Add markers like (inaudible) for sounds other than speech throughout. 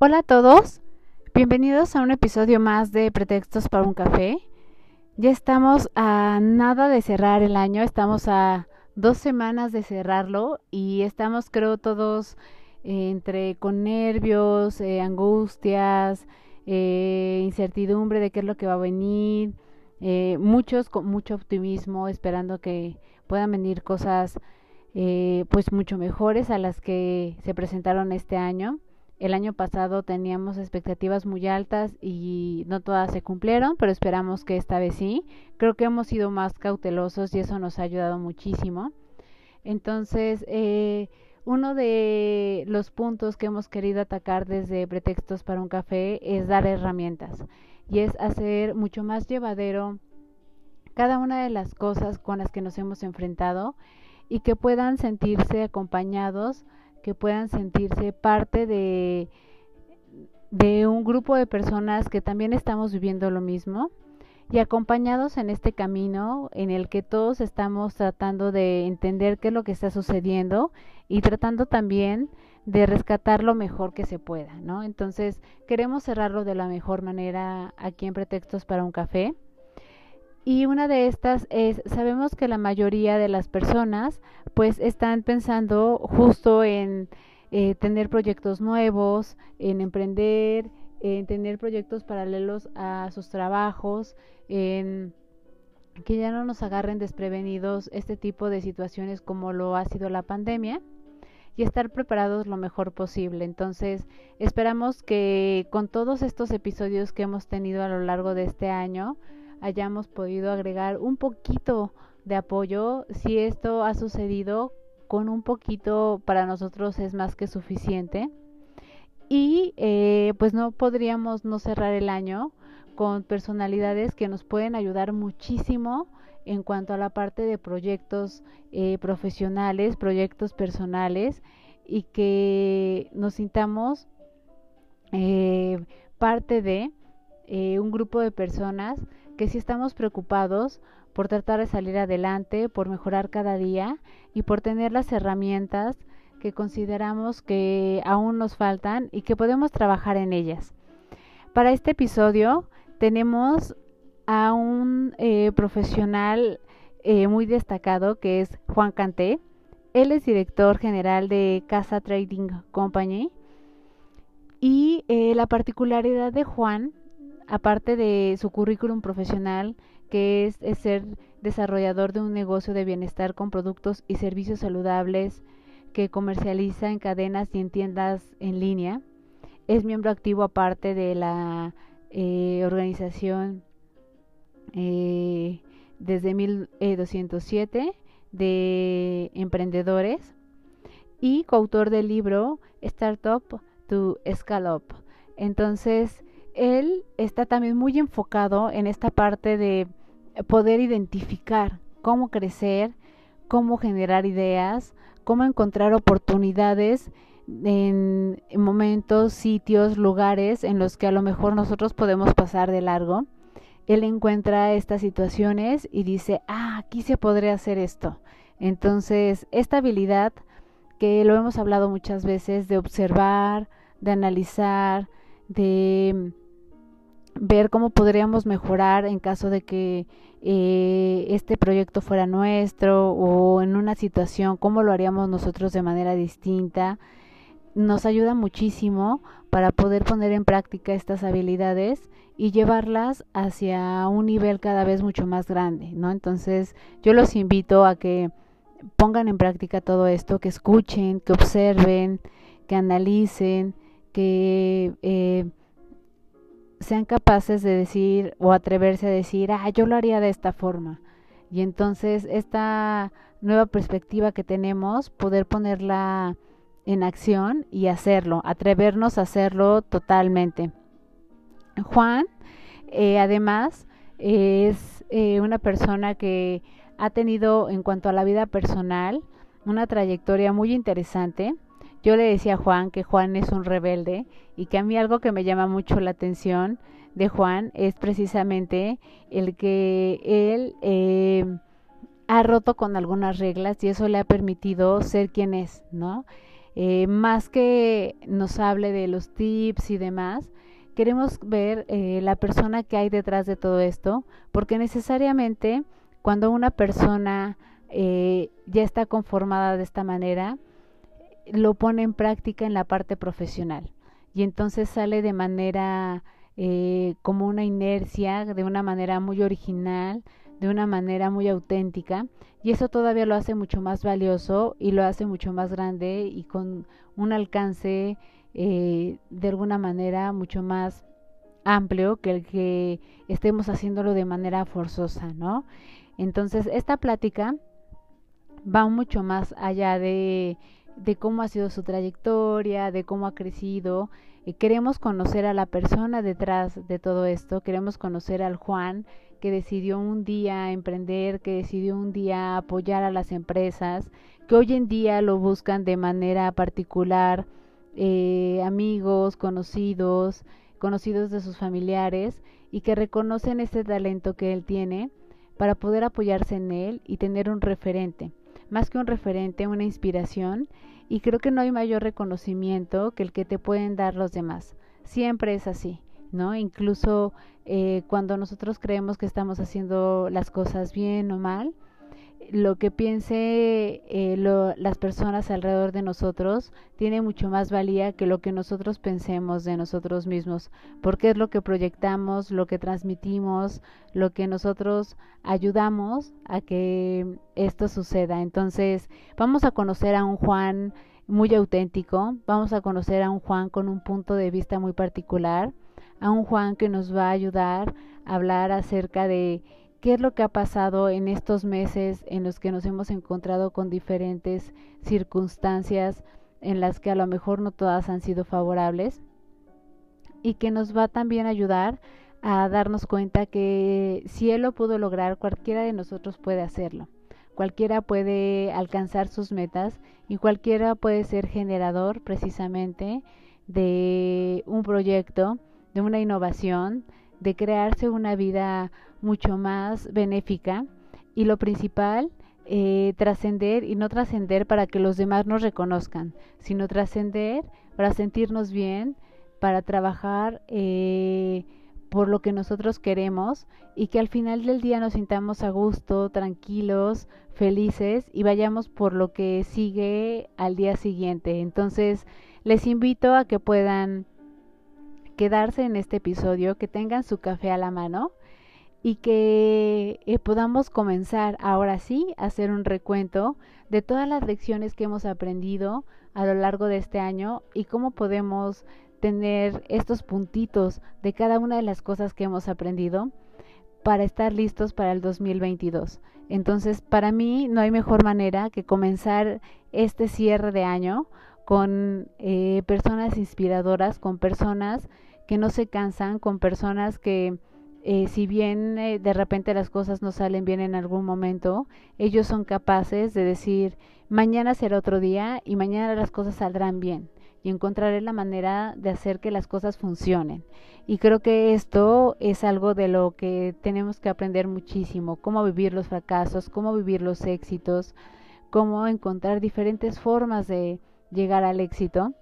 Hola a todos, bienvenidos a un episodio más de Pretextos para un café. Ya estamos a nada de cerrar el año, estamos a dos semanas de cerrarlo y estamos creo todos eh, entre con nervios, eh, angustias, eh, incertidumbre de qué es lo que va a venir, muchos con mucho optimismo esperando que puedan venir cosas pues mucho mejores a las que se presentaron este año. El año pasado teníamos expectativas muy altas y no todas se cumplieron, pero esperamos que esta vez sí. Creo que hemos sido más cautelosos y eso nos ha ayudado muchísimo. Entonces, eh, uno de los puntos que hemos querido atacar desde Pretextos para un Café es dar herramientas y es hacer mucho más llevadero cada una de las cosas con las que nos hemos enfrentado y que puedan sentirse acompañados que puedan sentirse parte de, de un grupo de personas que también estamos viviendo lo mismo y acompañados en este camino en el que todos estamos tratando de entender qué es lo que está sucediendo y tratando también de rescatar lo mejor que se pueda, ¿no? Entonces, queremos cerrarlo de la mejor manera aquí en Pretextos para un café. Y una de estas es, sabemos que la mayoría de las personas pues están pensando justo en eh, tener proyectos nuevos, en emprender, en tener proyectos paralelos a sus trabajos, en que ya no nos agarren desprevenidos este tipo de situaciones como lo ha sido la pandemia y estar preparados lo mejor posible. Entonces, esperamos que con todos estos episodios que hemos tenido a lo largo de este año, hayamos podido agregar un poquito de apoyo. Si esto ha sucedido, con un poquito para nosotros es más que suficiente. Y eh, pues no podríamos no cerrar el año con personalidades que nos pueden ayudar muchísimo en cuanto a la parte de proyectos eh, profesionales, proyectos personales y que nos sintamos eh, parte de un grupo de personas que si estamos preocupados por tratar de salir adelante, por mejorar cada día y por tener las herramientas que consideramos que aún nos faltan y que podemos trabajar en ellas. Para este episodio tenemos a un eh, profesional eh, muy destacado que es Juan Canté. Él es director general de Casa Trading Company y eh, la particularidad de Juan aparte de su currículum profesional, que es, ser desarrollador de un negocio de bienestar con productos y servicios saludables que comercializa en cadenas y en tiendas en línea. Es miembro activo aparte de la eh, organización eh, desde 1207 de emprendedores y coautor del libro Startup to Scale Up. Entonces, él está también muy enfocado en esta parte de poder identificar cómo crecer, cómo generar ideas, cómo encontrar oportunidades en momentos, sitios, lugares en los que a lo mejor nosotros podemos pasar de largo. Él encuentra estas situaciones y dice, ah, aquí se podría hacer esto. Entonces, esta habilidad que lo hemos hablado muchas veces de observar, de analizar, de ver cómo podríamos mejorar en caso de que eh, este proyecto fuera nuestro o en una situación, cómo lo haríamos nosotros de manera distinta. Nos ayuda muchísimo para poder poner en práctica estas habilidades y llevarlas hacia un nivel cada vez mucho más grande, ¿no? Entonces, yo los invito a que pongan en práctica todo esto, que escuchen, que observen, que analicen, que eh, sean capaces de decir o atreverse a decir, ah, yo lo haría de esta forma. Y entonces esta nueva perspectiva que tenemos, poder ponerla en acción y hacerlo, atrevernos a hacerlo totalmente. Juan, eh, además, es eh, una persona que ha tenido en cuanto a la vida personal una trayectoria muy interesante. Yo le decía a Juan que Juan es un rebelde y que a mí algo que me llama mucho la atención de Juan es precisamente el que él eh, ha roto con algunas reglas y eso le ha permitido ser quien es, ¿no? Eh, más que nos hable de los tips y demás, queremos ver eh, la persona que hay detrás de todo esto, porque necesariamente cuando una persona eh, ya está conformada de esta manera, lo pone en práctica en la parte profesional y entonces sale de manera eh, como una inercia, de una manera muy original, de una manera muy auténtica y eso todavía lo hace mucho más valioso y lo hace mucho más grande y con un alcance eh, de alguna manera mucho más amplio que el que estemos haciéndolo de manera forzosa, ¿no? Entonces, esta plática va mucho más allá de, de cómo ha sido su trayectoria, de cómo ha crecido. y queremos conocer a la persona detrás de todo esto, queremos conocer al Juan que decidió un día emprender, que decidió un día apoyar a las empresas, que hoy en día lo buscan de manera particular, eh, amigos, conocidos, conocidos de sus familiares, y que reconocen este talento que él tiene para poder apoyarse en él y tener un referente, más que un referente, una inspiración, y creo que no hay mayor reconocimiento que el que te pueden dar los demás. Siempre es así. ¿no? Incluso eh, cuando nosotros creemos que estamos haciendo las cosas bien o mal, lo que piense eh, las personas alrededor de nosotros tiene mucho más valía que lo que nosotros pensemos de nosotros mismos, porque es lo que proyectamos, lo que transmitimos, lo que nosotros ayudamos a que esto suceda. Entonces, vamos a conocer a un Juan muy auténtico, vamos a conocer a un Juan con un punto de vista muy particular a un Juan que nos va a ayudar a hablar acerca de qué es lo que ha pasado en estos meses en los que nos hemos encontrado con diferentes circunstancias en las que a lo mejor no todas han sido favorables y que nos va también a ayudar a darnos cuenta que si Él lo pudo lograr, cualquiera de nosotros puede hacerlo. Cualquiera puede alcanzar sus metas y cualquiera puede ser generador precisamente de un proyecto de una innovación, de crearse una vida mucho más benéfica y lo principal, eh, trascender y no trascender para que los demás nos reconozcan, sino trascender para sentirnos bien, para trabajar eh, por lo que nosotros queremos y que al final del día nos sintamos a gusto, tranquilos, felices y vayamos por lo que sigue al día siguiente. Entonces, les invito a que puedan quedarse en este episodio, que tengan su café a la mano y que eh, podamos comenzar ahora sí a hacer un recuento de todas las lecciones que hemos aprendido a lo largo de este año y cómo podemos tener estos puntitos de cada una de las cosas que hemos aprendido para estar listos para el 2022. Entonces, para mí no hay mejor manera que comenzar este cierre de año con eh, personas inspiradoras, con personas que no se cansan, con personas que eh, si bien eh, de repente las cosas no salen bien en algún momento, ellos son capaces de decir, mañana será otro día y mañana las cosas saldrán bien y encontraré la manera de hacer que las cosas funcionen. Y creo que esto es algo de lo que tenemos que aprender muchísimo, cómo vivir los fracasos, cómo vivir los éxitos, cómo encontrar diferentes formas de llegar al éxito.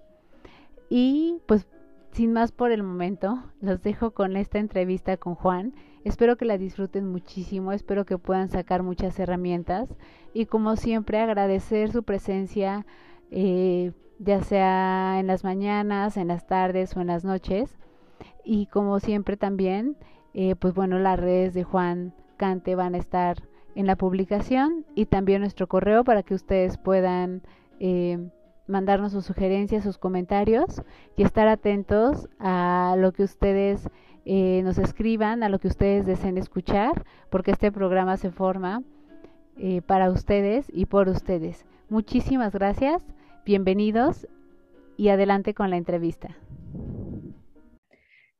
Y pues sin más por el momento, los dejo con esta entrevista con Juan. Espero que la disfruten muchísimo, espero que puedan sacar muchas herramientas y como siempre agradecer su presencia, eh, ya sea en las mañanas, en las tardes o en las noches. Y como siempre también, eh, pues bueno, las redes de Juan Cante van a estar en la publicación y también nuestro correo para que ustedes puedan eh, mandarnos sus sugerencias, sus comentarios y estar atentos a lo que ustedes eh, nos escriban, a lo que ustedes deseen escuchar, porque este programa se forma eh, para ustedes y por ustedes. Muchísimas gracias, bienvenidos y adelante con la entrevista.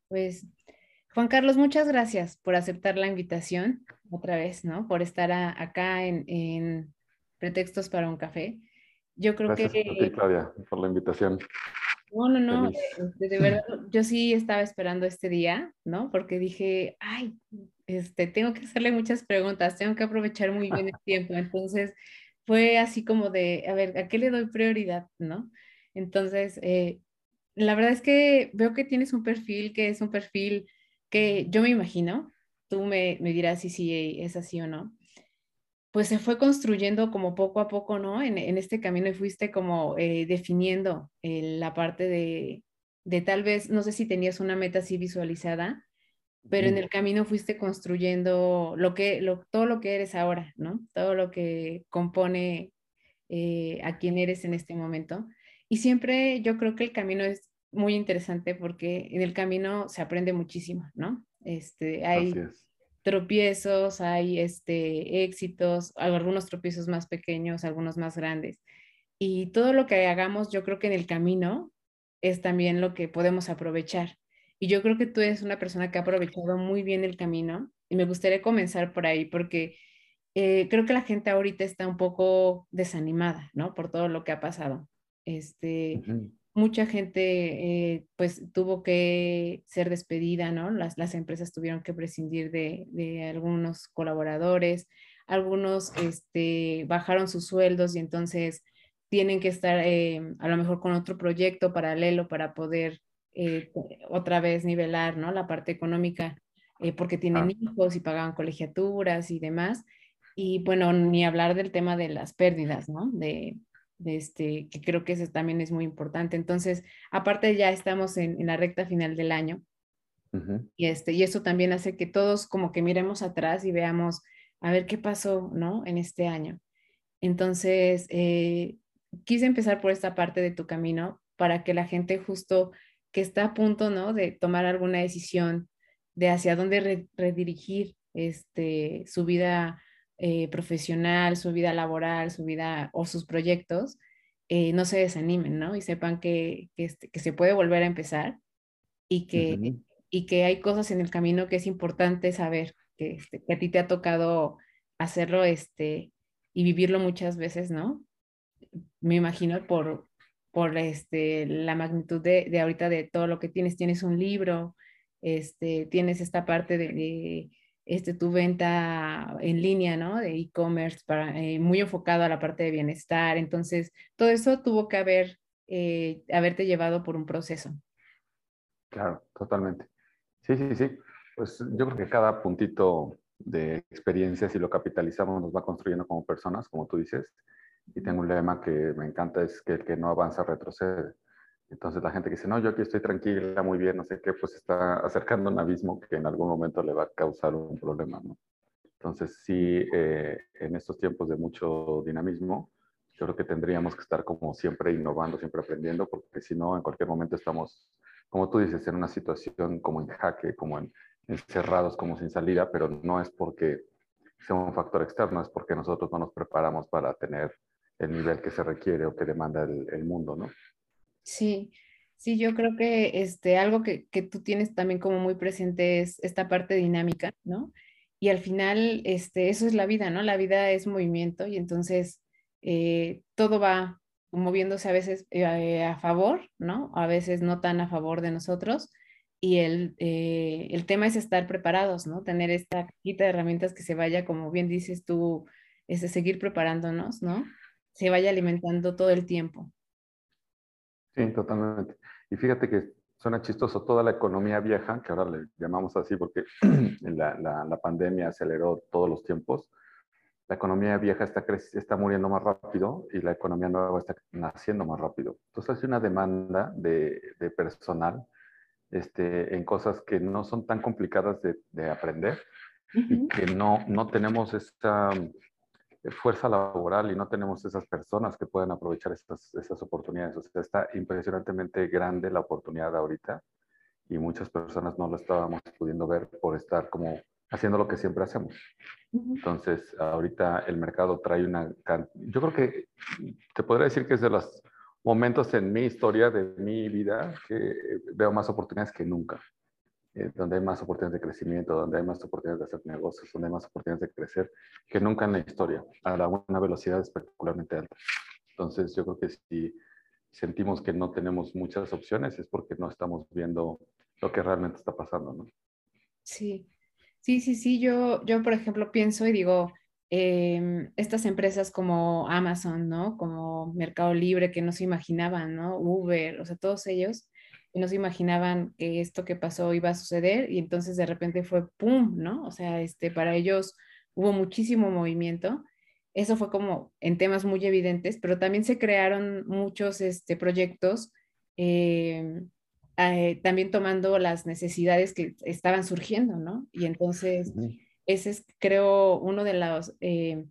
Pues, Juan Carlos, muchas gracias por aceptar la invitación otra vez, ¿no? Por estar acá en, Pretextos para un Café. Yo creo que... Gracias Claudia, por la invitación. No, no, no, este, de, verdad, yo sí estaba esperando este día, ¿no? Porque dije, ay, este, tengo que hacerle muchas preguntas, tengo que aprovechar muy bien el (laughs) tiempo. Entonces, fue así como de, a ver, ¿a qué le doy prioridad, no? Entonces, eh, la verdad es que veo que tienes un perfil que es un perfil que yo me imagino, tú me, me dirás si sí es así o no, pues se fue construyendo como poco a poco, ¿no? En, en este camino y fuiste como eh, definiendo eh, la parte de, de, tal vez, no sé si tenías una meta así visualizada, pero en el camino fuiste construyendo lo que, lo, todo lo que eres ahora, ¿no? Todo lo que compone eh, a quien eres en este momento. Y siempre yo creo que el camino es muy interesante porque en el camino se aprende muchísimo, ¿no? Este, hay tropiezos, hay este, éxitos, algunos tropiezos más pequeños, algunos más grandes. Y todo lo que hagamos, yo creo que en el camino es también lo que podemos aprovechar. Y yo creo que tú eres una persona que ha aprovechado muy bien el camino y me gustaría comenzar por ahí porque eh, creo que la gente ahorita está un poco desanimada, ¿no? Por todo lo que ha pasado. Este, Mucha gente eh, pues tuvo que ser despedida, ¿no? Las, las empresas tuvieron que prescindir de, de algunos colaboradores, algunos este, bajaron sus sueldos y entonces tienen que estar eh, a lo mejor con otro proyecto paralelo para poder eh, otra vez nivelar, ¿no? La parte económica, porque tienen hijos y pagan colegiaturas y demás. Y bueno, ni hablar del tema de las pérdidas, ¿no? De este, que creo que eso también es muy importante. Entonces, aparte ya estamos en, en la recta final del año. y, este, y eso también hace que todos como que miremos atrás y veamos a ver qué pasó, ¿no? En este año. Entonces, eh, quise empezar por esta parte de tu camino para que la gente justo que está a punto, ¿no? De tomar alguna decisión de hacia dónde redirigir este, su vida eh, profesional, su vida laboral, su vida o sus proyectos, eh, no se desanimen, ¿no? Y sepan que, que, este, que, se puede volver a empezar y que, y que hay cosas en el camino que es importante saber, que, este, que a ti te ha tocado hacerlo este, y vivirlo muchas veces, ¿no? Me imagino por, por este, la magnitud de, de, ahorita de todo lo que tienes. Tienes un libro, este, tienes esta parte de, este, tu venta en línea, ¿no? De e-commerce, eh, muy enfocado a la parte de bienestar. Entonces, todo eso tuvo que haber, eh, haberte llevado por un proceso. Claro, totalmente. Sí, sí, sí. Pues yo creo que cada puntito de experiencia, si lo capitalizamos, nos va construyendo como personas, como tú dices. Y tengo un lema que me encanta, es que el que no avanza retrocede. Entonces la gente que dice, no, yo aquí estoy tranquila, muy bien, no sé qué, pues está acercando un abismo que en algún momento le va a causar un problema, ¿no? Entonces sí, eh, en estos tiempos de mucho dinamismo, yo creo que tendríamos que estar como siempre innovando, siempre aprendiendo, porque si no, en cualquier momento estamos, como tú dices, en una situación como en jaque, como en, encerrados, como sin salida, pero no es porque sea un factor externo, es porque nosotros no nos preparamos para tener el nivel que se requiere o que demanda el, mundo, ¿no? Sí, sí, yo creo que este, algo que, que, tú tienes también como muy presente es esta parte dinámica, ¿no? Y al final, este, eso es la vida, ¿no? La vida es movimiento y entonces eh, todo va moviéndose a veces eh, a favor, ¿no? A veces no tan a favor de nosotros. Y el, eh, el tema es estar preparados, ¿no? Tener esta cajita de herramientas que se vaya, como bien dices tú, es de seguir preparándonos, ¿no? se vaya alimentando todo el tiempo. Sí, totalmente. Y fíjate que suena chistoso, toda la economía vieja, que ahora le llamamos así porque (clears throat) la, la, pandemia aceleró todos los tiempos, la economía vieja está, está muriendo más rápido y la economía nueva está naciendo más rápido. Entonces hay una demanda de, de personal este, en cosas que no son tan complicadas de, de aprender y que no, no tenemos esa fuerza laboral y no tenemos esas personas que puedan aprovechar estas, estas oportunidades. O sea, está impresionantemente grande la oportunidad ahorita y muchas personas no lo estábamos pudiendo ver por estar como haciendo lo que siempre hacemos. Entonces, ahorita el mercado trae una... Yo creo que te podría decir que es de las momentos en mi historia, de mi vida, que veo más oportunidades que nunca. Eh, donde hay más oportunidades de crecimiento, donde hay más oportunidades de hacer negocios, donde hay más oportunidades de crecer que nunca en la historia, a una velocidad espectacularmente alta. Entonces, yo creo que si sentimos que no tenemos muchas opciones es porque no estamos viendo lo que realmente está pasando, ¿no? Sí, sí, sí, sí. Yo, yo por ejemplo, pienso y digo, em, estas empresas como Amazon, ¿no? Como Mercado Libre, que no se imaginaban, ¿no? Uber, o sea, todos ellos no se imaginaban que esto que pasó iba a suceder y entonces de repente fue ¡pum! ¿no? O sea, este, para ellos hubo muchísimo movimiento. Eso fue como en temas muy evidentes, pero también se crearon muchos este, proyectos, eh, eh, también tomando las necesidades que estaban surgiendo, ¿no? Y entonces, ese es, creo, uno de los, eh,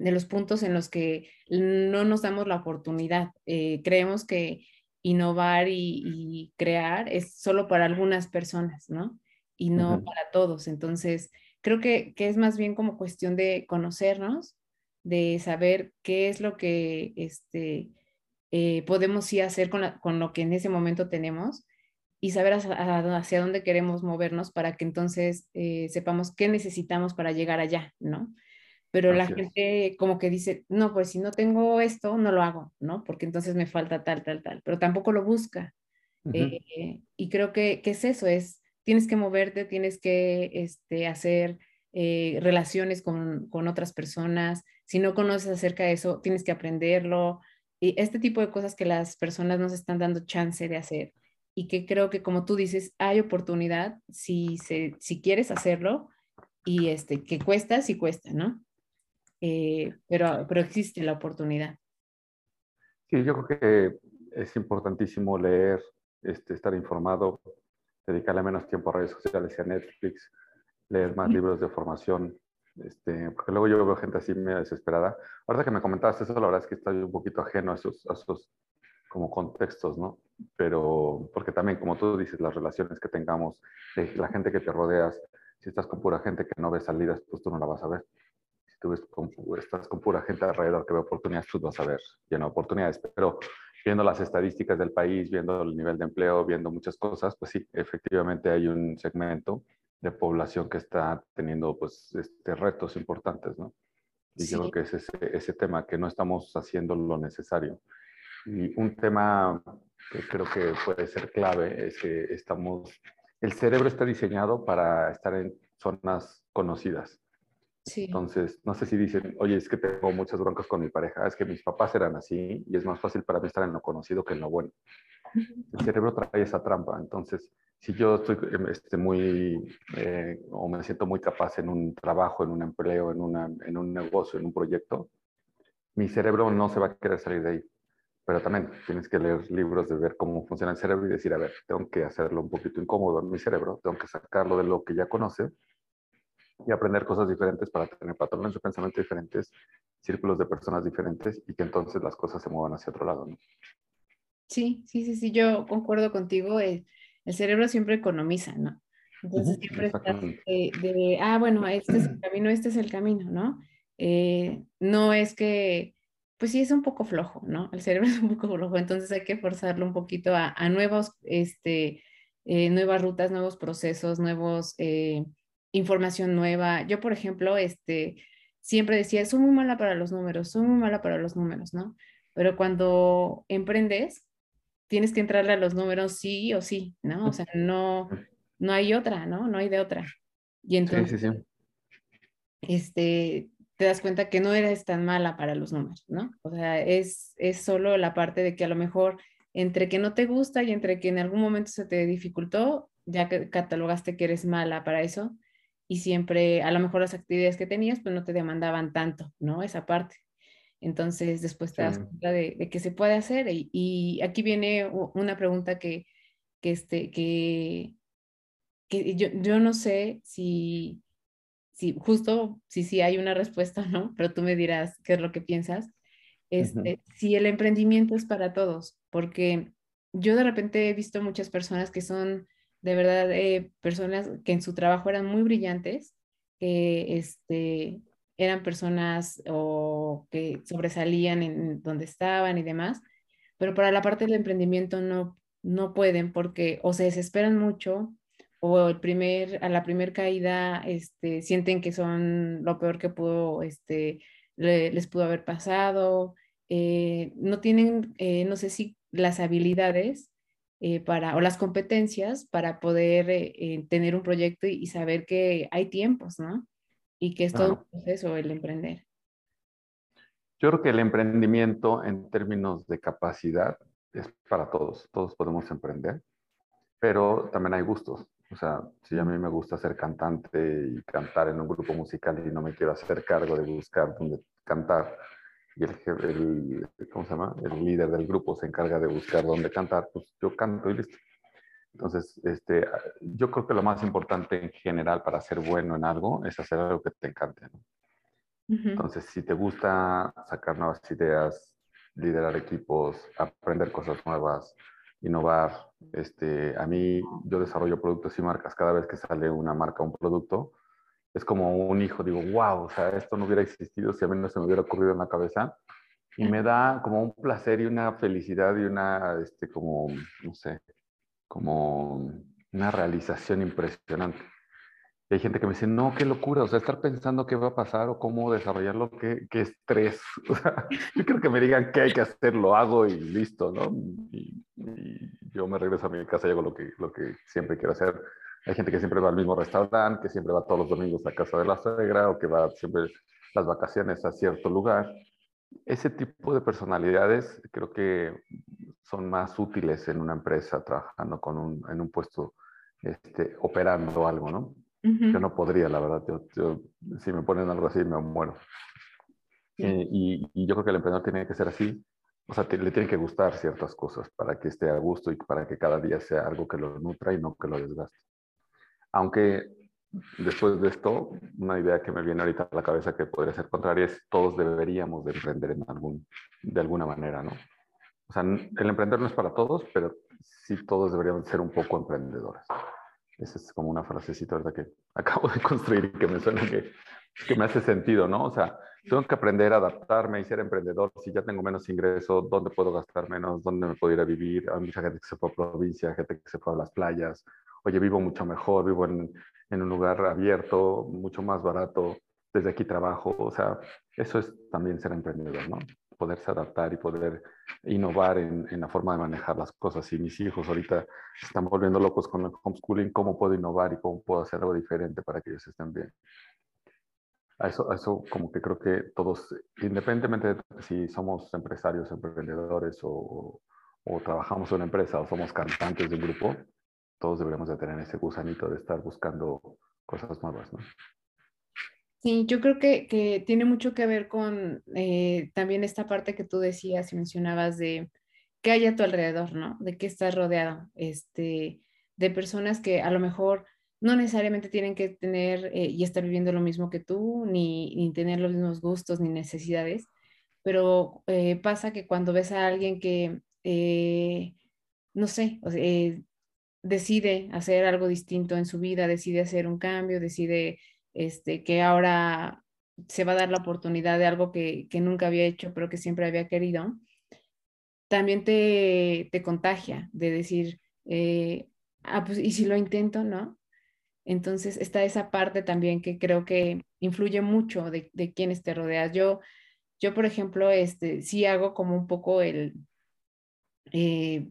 de los puntos en los que no nos damos la oportunidad. creemos que innovar y, crear es solo para algunas personas, ¿no? Y no para todos. Entonces, creo que, es más bien como cuestión de conocernos, de saber qué es lo que este, eh, podemos sí hacer con, lo que en ese momento tenemos y saber hacia, dónde queremos movernos para que entonces eh, sepamos qué necesitamos para llegar allá, ¿no? Pero la gente como que dice, no, pues si no tengo esto, no lo hago, ¿no? Porque entonces me falta tal, tal, tal, pero tampoco lo busca. Eh, y creo que, que, es eso, es, tienes que moverte, tienes que este, hacer eh, relaciones con, con, otras personas, si no conoces acerca de eso, tienes que aprenderlo, y este tipo de cosas que las personas nos están dando chance de hacer y que creo que como tú dices, hay oportunidad si, se, si quieres hacerlo y este, que cuesta, si cuesta, ¿no? Eh, pero, pero existe la oportunidad. Sí, yo creo que es importantísimo leer, este, estar informado, dedicarle menos tiempo a redes sociales y a Netflix, leer más libros de formación, este, porque luego yo veo gente así medio desesperada. Ahora que me comentabas eso, la verdad es que estoy un poquito ajeno a esos, a esos como contextos, ¿no? Pero, porque también, como tú dices, las relaciones que tengamos, la gente que te rodeas, si estás con pura gente que no ve salidas, pues tú no la vas a ver tú estás con pura gente alrededor que ve oportunidades, tú vas a ver lleno de oportunidades. Pero viendo las estadísticas del país, viendo el nivel de empleo, viendo muchas cosas, pues sí, efectivamente hay un segmento de población que está teniendo pues este, retos importantes, ¿no? Y yo creo que es ese, ese tema, que no estamos haciendo lo necesario. Y un tema que creo que puede ser clave es que estamos, el cerebro está diseñado para estar en zonas conocidas. Entonces, no sé si dicen, oye, es que tengo muchas broncas con mi pareja, es que mis papás eran así y es más fácil para mí estar en lo conocido que en lo bueno. (laughs) El cerebro trae esa trampa. Entonces, si yo estoy em, este, muy, eh, o me siento muy capaz en un trabajo, en un empleo, en, una, en un negocio, en un proyecto, mi cerebro no se va a querer salir de ahí. Pero también tienes que leer libros de ver cómo funciona el cerebro y decir, a ver, tengo que hacerlo un poquito incómodo en mi cerebro, tengo que sacarlo de lo que ya conoce y aprender cosas diferentes para tener patrones de pensamiento diferentes, círculos de personas diferentes y que entonces las cosas se muevan hacia otro lado. ¿no? Sí, sí, sí, sí, yo concuerdo contigo. El, el cerebro siempre economiza, ¿no? Entonces siempre está de, ah, bueno, este es el camino, este es el camino, ¿no? Eh, no es que, pues sí, es un poco flojo, ¿no? El cerebro (laughs) es un poco flojo, entonces hay que forzarlo un poquito a, a nuevos, este, eh, nuevas rutas, nuevos procesos, nuevos... Eh, información nueva. Yo, por ejemplo, este, siempre decía, soy muy mala para los números, soy muy mala para los números, ¿no? Pero cuando emprendes, tienes que entrarle a los números sí o sí, ¿no? O sea, no, no hay otra, ¿no? No hay de otra. Y entonces, sí, sí, sí. este, te das cuenta que no eres tan mala para los números, ¿no? O sea, es, es solo la parte de que a lo mejor entre que no te gusta y entre que en algún momento se te dificultó, ya que catalogaste que eres mala para eso, y siempre a lo mejor las actividades que tenías pues no te demandaban tanto, ¿no? Esa parte. Entonces después te das cuenta de, de, que se puede hacer y, aquí viene una pregunta que, que, este, que, que yo, yo, no sé si, si justo, si sí hay una respuesta, ¿no? Pero tú me dirás qué es lo que piensas. Este, Si el emprendimiento es para todos, porque yo de repente he visto muchas personas que son de verdad, eh, personas que en su trabajo eran muy brillantes, que este, eran personas o que sobresalían en donde estaban y demás, pero para la parte del emprendimiento no, no pueden porque o se desesperan mucho o el primer, a la primera caída este, sienten que son lo peor que pudo, este, les pudo haber pasado, eh, no tienen, eh, no sé si las habilidades eh, para, o las competencias para poder tener un proyecto y, saber que hay tiempos, ¿no? Y que es todo un proceso el emprender. Yo creo que el emprendimiento en términos de capacidad es para todos, todos podemos emprender, pero también hay gustos. O sea, si a mí me gusta ser cantante y cantar en un grupo musical y no me quiero hacer cargo de buscar dónde cantar, y el, ¿cómo se llama? el líder del grupo se encarga de buscar dónde cantar, pues yo canto y listo. Entonces, este, yo creo que lo más importante en general para ser bueno en algo es hacer algo que te encante. ¿no? Entonces, si te gusta sacar nuevas ideas, liderar equipos, aprender cosas nuevas, innovar. Este, a mí, yo desarrollo productos y marcas. Cada vez que sale una marca o un producto, es como un hijo. Digo, wow, o sea, esto no hubiera existido si a mí no se me hubiera ocurrido en la cabeza. Y me da como un placer y una felicidad y una, este, como, no sé, como una realización impresionante hay gente que me dice, no, qué locura, o sea, estar pensando qué va a pasar o cómo desarrollarlo, qué, qué estrés. (laughs) O sea, yo creo que me digan qué hay que hacer, lo hago y listo, ¿no? Y, yo me regreso a mi casa y hago lo que, lo que siempre quiero hacer. Hay gente que siempre va al mismo restaurante, que siempre va todos los domingos a casa de la suegra o que va siempre las vacaciones a cierto lugar. Ese tipo de personalidades creo que son más útiles en una empresa trabajando con un, en un puesto este, operando algo, ¿no? Yo no podría, la verdad. Yo, si me ponen algo así, me muero. Eh, y, yo creo que el emprendedor tiene que ser así. O sea, le tienen que gustar ciertas cosas para que esté a gusto y para que cada día sea algo que lo nutra y no que lo desgaste. Aunque después de esto, una idea que me viene ahorita a la cabeza que podría ser contraria es todos deberíamos de emprender en algún, de alguna manera, ¿no? O sea, el emprender no es para todos, pero sí todos deberíamos ser un poco emprendedores. Esa es como una frasecita ¿verdad? que (laughs) acabo de construir y que me suena que, que me hace sentido, ¿no? O sea, tengo que aprender a adaptarme y ser emprendedor. Si ya tengo menos ingresos, ¿dónde puedo gastar menos? ¿Dónde me puedo ir a vivir? Hay mucha gente que se fue a provincia, gente que se fue a las playas. Oye, vivo mucho mejor, vivo en, en un lugar abierto, mucho más barato. Desde aquí trabajo. O sea, eso es también ser emprendedor, ¿no? poderse adaptar y poder innovar en, en, la forma de manejar las cosas. Y mis hijos ahorita se están volviendo locos con el homeschooling, ¿cómo puedo innovar y cómo puedo hacer algo diferente para que ellos estén bien? A eso, a eso como que creo que todos, independientemente de si somos empresarios, emprendedores o, o trabajamos en una empresa o somos cantantes de un grupo, todos deberíamos de tener ese gusanito de estar buscando cosas nuevas, ¿no? Sí, yo creo que, tiene mucho que ver con eh, también esta parte que tú decías y mencionabas de qué hay a tu alrededor, ¿no? De qué estás rodeado, este, de personas que a lo mejor no necesariamente tienen que tener eh, y estar viviendo lo mismo que tú, ni, ni tener los mismos gustos ni necesidades, pero eh, pasa que cuando ves a alguien que, no sé, decide hacer algo distinto en su vida, decide hacer un cambio, decide este, que ahora se va a dar la oportunidad de algo que, nunca había hecho, pero que siempre había querido, también te, contagia de decir, eh, ah, pues, ¿y si lo intento, no? Entonces está esa parte también que creo que influye mucho de, de quienes te rodeas. Yo, yo, por ejemplo, este, sí hago como un poco el, eh,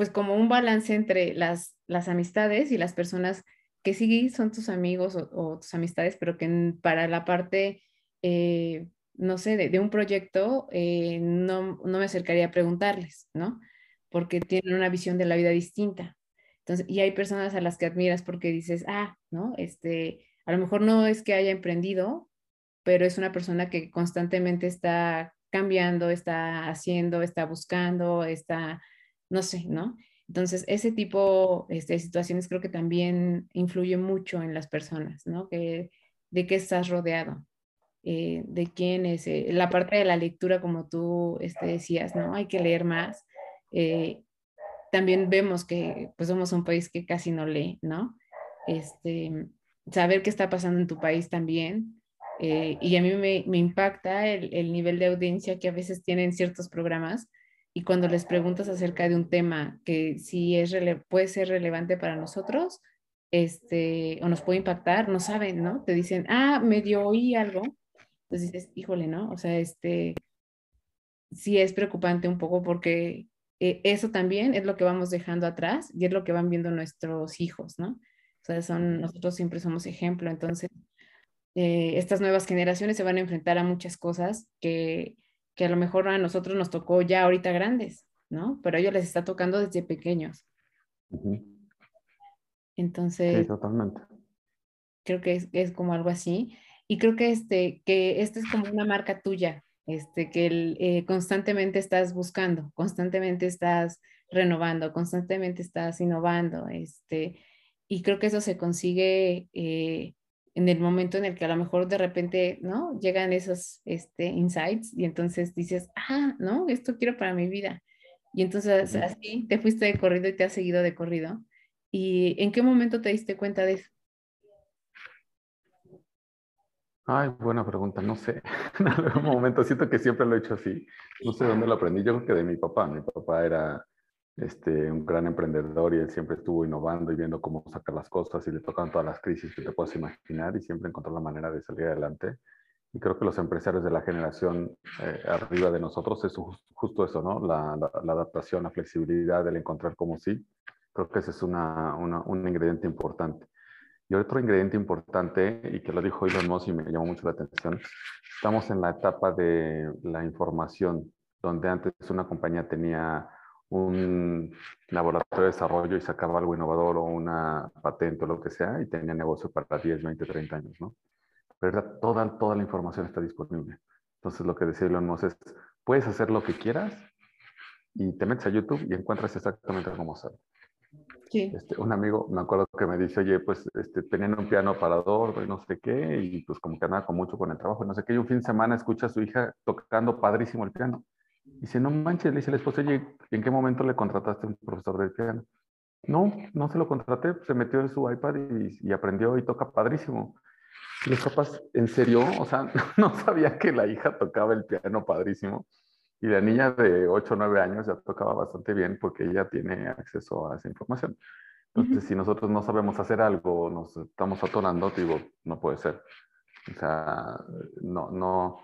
pues como un balance entre las, las amistades y las personas que sí son tus amigos o, tus amistades, pero que para la parte, eh, no sé, de, un proyecto, eh, no, me acercaría a preguntarles, ¿no? Porque tienen una visión de la vida distinta. Entonces, y hay personas a las que admiras porque dices, ah, ¿no? Este, a lo mejor no es que haya emprendido, pero es una persona que constantemente está cambiando, está haciendo, está buscando, está, no sé, ¿no? Entonces, ese tipo este, de situaciones creo que también influye mucho en las personas, ¿no? Que, de qué estás rodeado, eh, de quién es. Eh, la parte de la lectura, como tú este, decías, ¿no? Hay que leer más. Eh, también vemos que pues, somos un país que casi no lee, ¿no? Este, saber qué está pasando en tu país también. y a mí me, me impacta el, el, nivel de audiencia que a veces tienen ciertos programas y cuando les preguntas acerca de un tema que sí es puede ser relevante para nosotros, este, o nos puede impactar, no saben, ¿no? Te dicen, ah, medio oí algo. Entonces dices, híjole, ¿no? O sea, este, sí es preocupante un poco porque eh, eso también es lo que vamos dejando atrás y es lo que van viendo nuestros hijos, ¿no? O sea, son, nosotros siempre somos ejemplo, entonces eh, estas nuevas generaciones se van a enfrentar a muchas cosas que, que a lo mejor a nosotros nos tocó ya ahorita grandes, ¿no? Pero a ellos les está tocando desde pequeños. Entonces. Sí, totalmente. Creo que es, es, como algo así. Y creo que este, que este es como una marca tuya, este, que el, eh, constantemente estás buscando, constantemente estás renovando, constantemente estás innovando, este, y creo que eso se consigue eh, en el momento en el que a lo mejor de repente, ¿no? Llegan esos este, insights y entonces dices, ah, no, esto quiero para mi vida. Y entonces así te fuiste de corrido y te has seguido de corrido. ¿Y en qué momento te diste cuenta de eso? Ay, buena pregunta, no sé. (laughs) En algún momento siento que siempre lo he hecho así. No sé dónde lo aprendí. Yo creo que de mi papá. Mi papá era este, un gran emprendedor y él siempre estuvo innovando y viendo cómo sacar las cosas y le tocaban todas las crisis que te puedas imaginar y siempre encontró la manera de salir adelante. Y creo que los empresarios de la generación eh, arriba de nosotros es justo eso, ¿no? La, adaptación, la flexibilidad, el encontrar como sí. Creo que ese es una, un ingrediente importante. Y otro ingrediente importante, y que lo dijo Elon Musk y me llamó mucho la atención, estamos en la etapa de la información, donde antes una compañía tenía un laboratorio de desarrollo y sacaba algo innovador o una patente o lo que sea y tenía negocio para 10, 20, 30 años, ¿no? Pero toda, toda la información está disponible. Entonces lo que decía Elon Musk es, puedes hacer lo que quieras y te metes a YouTube y encuentras exactamente cómo hacerlo. Sí. Este, un amigo, me acuerdo que me dice, oye, pues este, tenían un piano parador no sé qué, y pues como que andaba con mucho con el trabajo, no sé qué, y un fin de semana escucha a su hija tocando padrísimo el piano. Y dice, no manches, le dice el esposo, oye, ¿en qué momento le contrataste un profesor de piano? No, no se lo contraté, se metió en su iPad y, aprendió y toca padrísimo. Y los papás, ¿en serio? O sea, (laughs) no sabía que la hija tocaba el piano padrísimo. Y la niña de 8 o 9 años ya tocaba bastante bien porque ella tiene acceso a esa información. Entonces, si nosotros no sabemos hacer algo, nos estamos atorando, digo, no puede ser. O sea, no, no,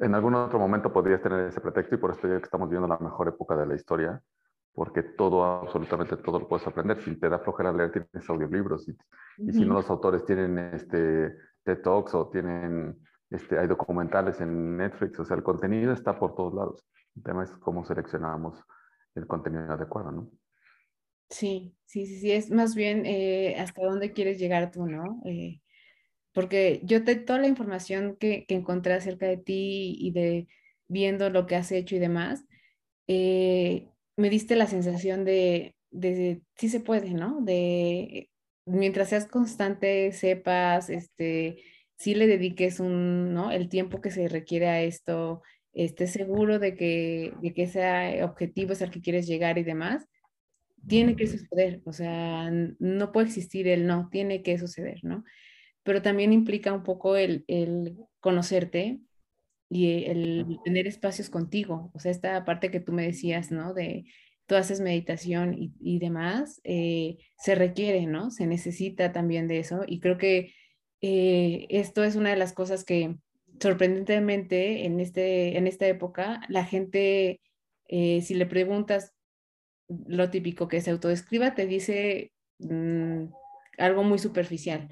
en algún otro momento podrías tener ese pretexto y por esto ya que estamos viendo la mejor época de la historia, porque todo, absolutamente todo lo puedes aprender. Si te da flojera leer, tienes audiolibros y, y si no los autores tienen este, TED Talks o tienen, este, hay documentales en Netflix, o sea, el contenido está por todos lados. El tema es cómo seleccionamos el contenido adecuado, ¿no? Sí, sí, sí, sí, es más bien eh, hasta dónde quieres llegar tú, ¿no? Eh, porque yo te, toda la información que, que, encontré acerca de ti y de viendo lo que has hecho y demás, eh, me diste la sensación de, de, sí se puede, ¿no? De mientras seas constante, sepas, este, sí le dediques un, ¿no? El tiempo que se requiere a esto, estés seguro de que, de que ese objetivo es al que quieres llegar y demás, tiene que suceder, o sea, no puede existir el no, tiene que suceder, ¿no? Pero también implica un poco el, el conocerte y el tener espacios contigo. O sea, esta parte que tú me decías, ¿no? De tú haces meditación y, y demás, eh, se requiere, ¿no? Se necesita también de eso. Y creo que eh, esto es una de las cosas que sorprendentemente en, este, en esta época, la gente, eh, si le preguntas lo típico que se autodescriba, te dice mm, algo muy superficial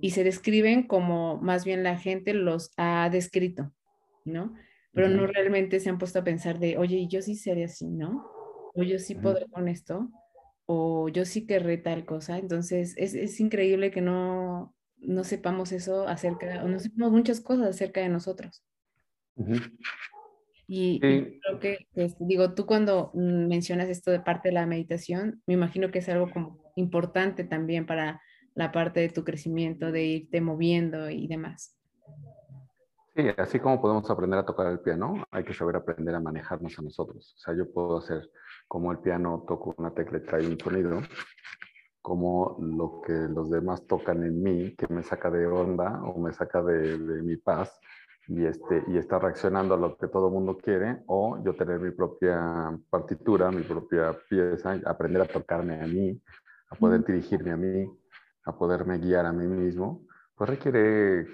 y se describen como más bien la gente los ha descrito, ¿no? Pero no realmente se han puesto a pensar de, oye, yo sí seré así, ¿no? O yo sí podré con esto, o yo sí querré tal cosa. Entonces, es, es increíble que no, no sepamos eso acerca, o no sepamos muchas cosas acerca de nosotros. y, creo que, pues, digo, tú cuando mencionas esto de parte de la meditación, me imagino que es algo como importante también para la parte de tu crecimiento, de irte moviendo y demás. Sí, así como podemos aprender a tocar el piano, hay que saber aprender a manejarnos a nosotros. O sea, yo puedo hacer como el piano, toco una tecla y trae un sonido, como lo que los demás tocan en mí, que me saca de onda o me saca de, mi paz, y, este, y estar reaccionando a lo que todo el mundo quiere, o yo tener mi propia partitura, mi propia pieza, aprender a tocarme a mí, a poder dirigirme a mí, a poderme guiar a mí mismo, pues requiere,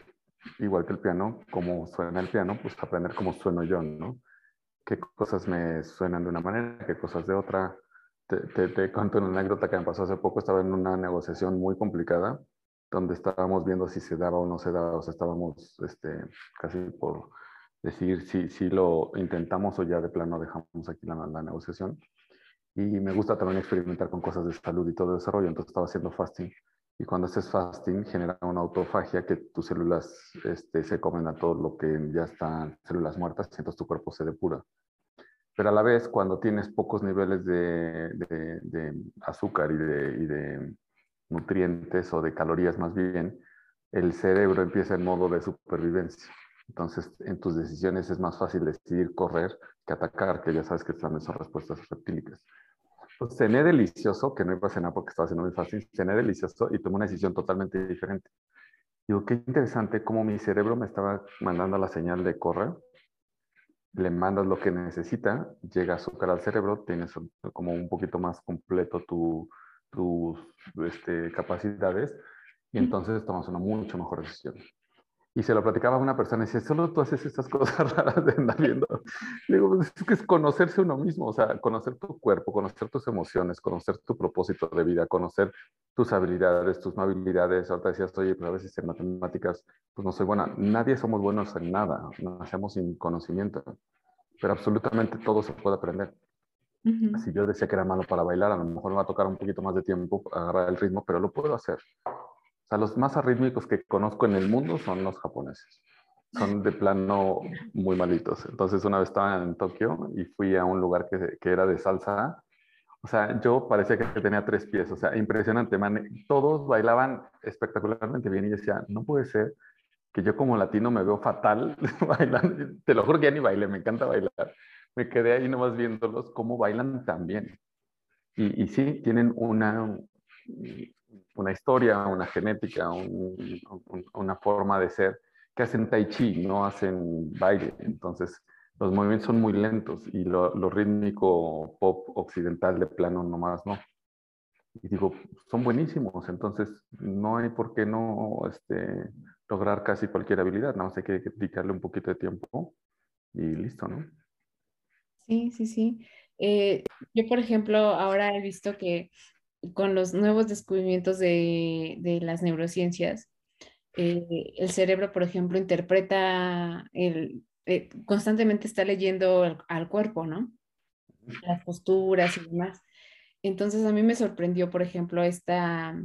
igual que el piano, cómo suena el piano, pues aprender cómo sueno yo, ¿no? Qué cosas me suenan de una manera, qué cosas de otra. Te, te, te cuento una anécdota que me pasó hace poco, estaba en una negociación muy complicada donde estábamos viendo si se daba o no se daba, o sea, estábamos este, casi por decidir si, si lo intentamos o ya de plano dejamos aquí la, la, negociación. Y me gusta también experimentar con cosas de salud y todo desarrollo, entonces estaba haciendo fasting. Y cuando haces fasting genera una autofagia que tus células este, se comen a todo lo que ya están células muertas, entonces tu cuerpo se depura. Pero a la vez, cuando tienes pocos niveles de, de, de azúcar y de, y de nutrientes o de calorías más bien, el cerebro empieza en modo de supervivencia. Entonces, en tus decisiones es más fácil decidir correr que atacar, que ya sabes que están esas respuestas reptílicas. Pues cené delicioso, que no iba a cenar porque estaba haciendo muy fácil, cené delicioso y tomé una decisión totalmente diferente. Digo, qué interesante cómo mi cerebro me estaba mandando la señal de correr. Le mandas lo que necesita, llega azúcar al cerebro, tienes como un poquito más completo tu, tus este, capacidades y entonces tomas una mucho mejor decisión. Y se lo platicaba a una persona y decía, solo tú haces estas (laughs) cosas raras de andar viendo. digo, pues es que es conocerse uno mismo, o sea, conocer tu cuerpo, conocer tus emociones, conocer tu propósito de vida, conocer tus habilidades, tus no habilidades. Ahorita decías, oye, pues a veces en matemáticas, pues no soy buena. Nadie somos buenos en nada, nacemos sin conocimiento, pero absolutamente todo se puede aprender. Si yo decía que era malo para bailar, a lo mejor me va a tocar un poquito más de tiempo agarrar el ritmo, pero lo puedo hacer. O sea, los más arrítmicos que conozco en el mundo son los japoneses. Son de plano muy malitos. Entonces, una vez estaba en Tokio y fui a un lugar que, que era de salsa. O sea, yo parecía que tenía tres pies. O sea, impresionante, man. Todos bailaban espectacularmente bien y yo decía, no puede ser que yo como latino me veo fatal (laughs) bailando. Te lo juro que ya ni baile, me encanta bailar me quedé ahí nomás viéndolos cómo bailan tan bien. Y, y sí, tienen una, una historia, una genética, una forma de ser que hacen tai chi, no hacen baile. Entonces, los movimientos son muy lentos y lo, rítmico pop occidental de plano nomás no. Y digo, son buenísimos, entonces no hay por qué no este, lograr casi cualquier habilidad, nada más hay que dedicarle un poquito de tiempo y listo, ¿no? Sí, sí, sí. Eh, yo, por ejemplo, ahora he visto que con los nuevos descubrimientos de, las neurociencias, eh, el cerebro, por ejemplo, interpreta, el, eh, constantemente está leyendo al, cuerpo, ¿no? Las posturas y demás. Entonces, a mí me sorprendió, por ejemplo, esta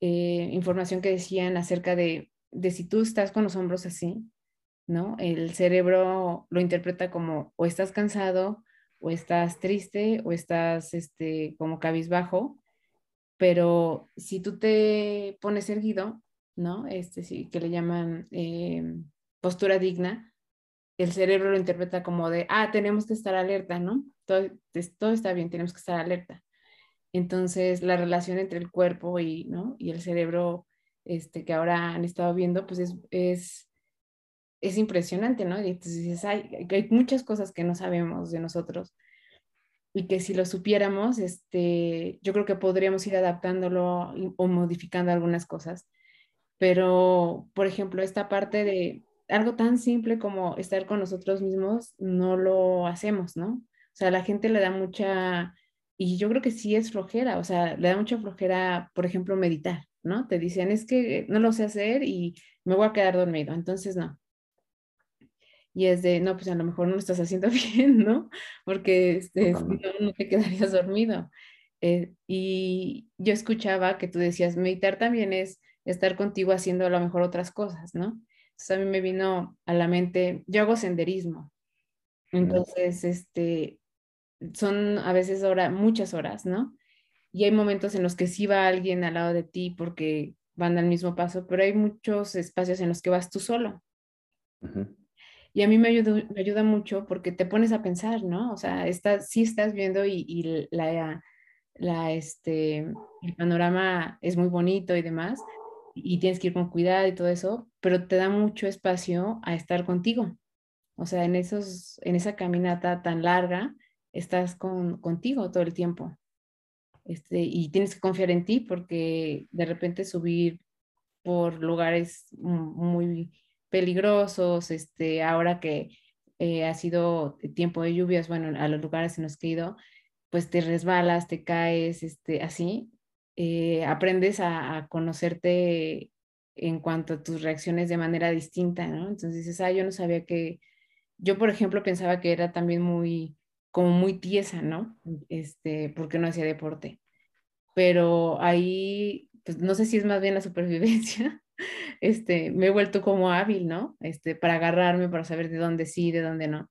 información que decían acerca de, de si tú estás con los hombros así, ¿no? El cerebro lo interpreta como o estás cansado, o estás triste, o estás este, como cabizbajo, pero si tú te pones erguido, ¿no? Este que le llaman eh, postura digna, el cerebro lo interpreta como de, ah, tenemos que estar alerta, ¿no? Todo, todo está bien, tenemos que estar alerta. Entonces, la relación entre el cuerpo y, ¿no? y el cerebro, este, que ahora han estado viendo, pues es, es es impresionante, ¿no? Y entonces dices, hay, hay muchas cosas que no sabemos de nosotros y que si lo supiéramos, este, yo creo que podríamos ir adaptándolo o modificando algunas cosas. Pero, por ejemplo, esta parte de algo tan simple como estar con nosotros mismos, no lo hacemos, ¿no? O sea, la gente le da mucha, y yo creo que sí es flojera, o sea, le da mucha flojera, por ejemplo, meditar, ¿no? Te dicen, es que no lo sé hacer y me voy a quedar dormido, entonces no y es de, no, pues a lo mejor no lo estás haciendo (laughs) bien, ¿no? Porque este, no, te quedarías dormido. Eh, y yo escuchaba que tú decías, meditar también es estar contigo haciendo a lo mejor otras cosas, ¿no? Entonces a mí me vino a la mente, yo hago senderismo. Entonces, este, son a veces hora, muchas horas, ¿no? Y hay momentos en los que sí va alguien al lado de ti porque van al mismo paso, pero hay muchos espacios en los que vas tú solo. Y a mí me ayuda, me ayuda mucho porque te pones a pensar, ¿no? O sea, estás, sí estás viendo y, y la, la, este, el panorama es muy bonito y demás, y tienes que ir con cuidado y todo eso, pero te da mucho espacio a estar contigo. O sea, en, esos, en esa caminata tan larga, estás con, contigo todo el tiempo. Este, y tienes que confiar en ti porque de repente subir por lugares muy peligrosos, este, ahora que eh, ha sido tiempo de lluvias, bueno, a los lugares en los que he ido, pues te resbalas, te caes, este, así, eh, aprendes a, conocerte en cuanto a tus reacciones de manera distinta, ¿no? Entonces dices, ah, yo no sabía que, yo por ejemplo pensaba que era también muy, como muy tiesa, ¿no? Este, porque no hacía deporte. Pero ahí, pues no sé si es más bien la supervivencia, este, me he vuelto como hábil, ¿no? Este, para agarrarme, para saber de dónde sí, de dónde no.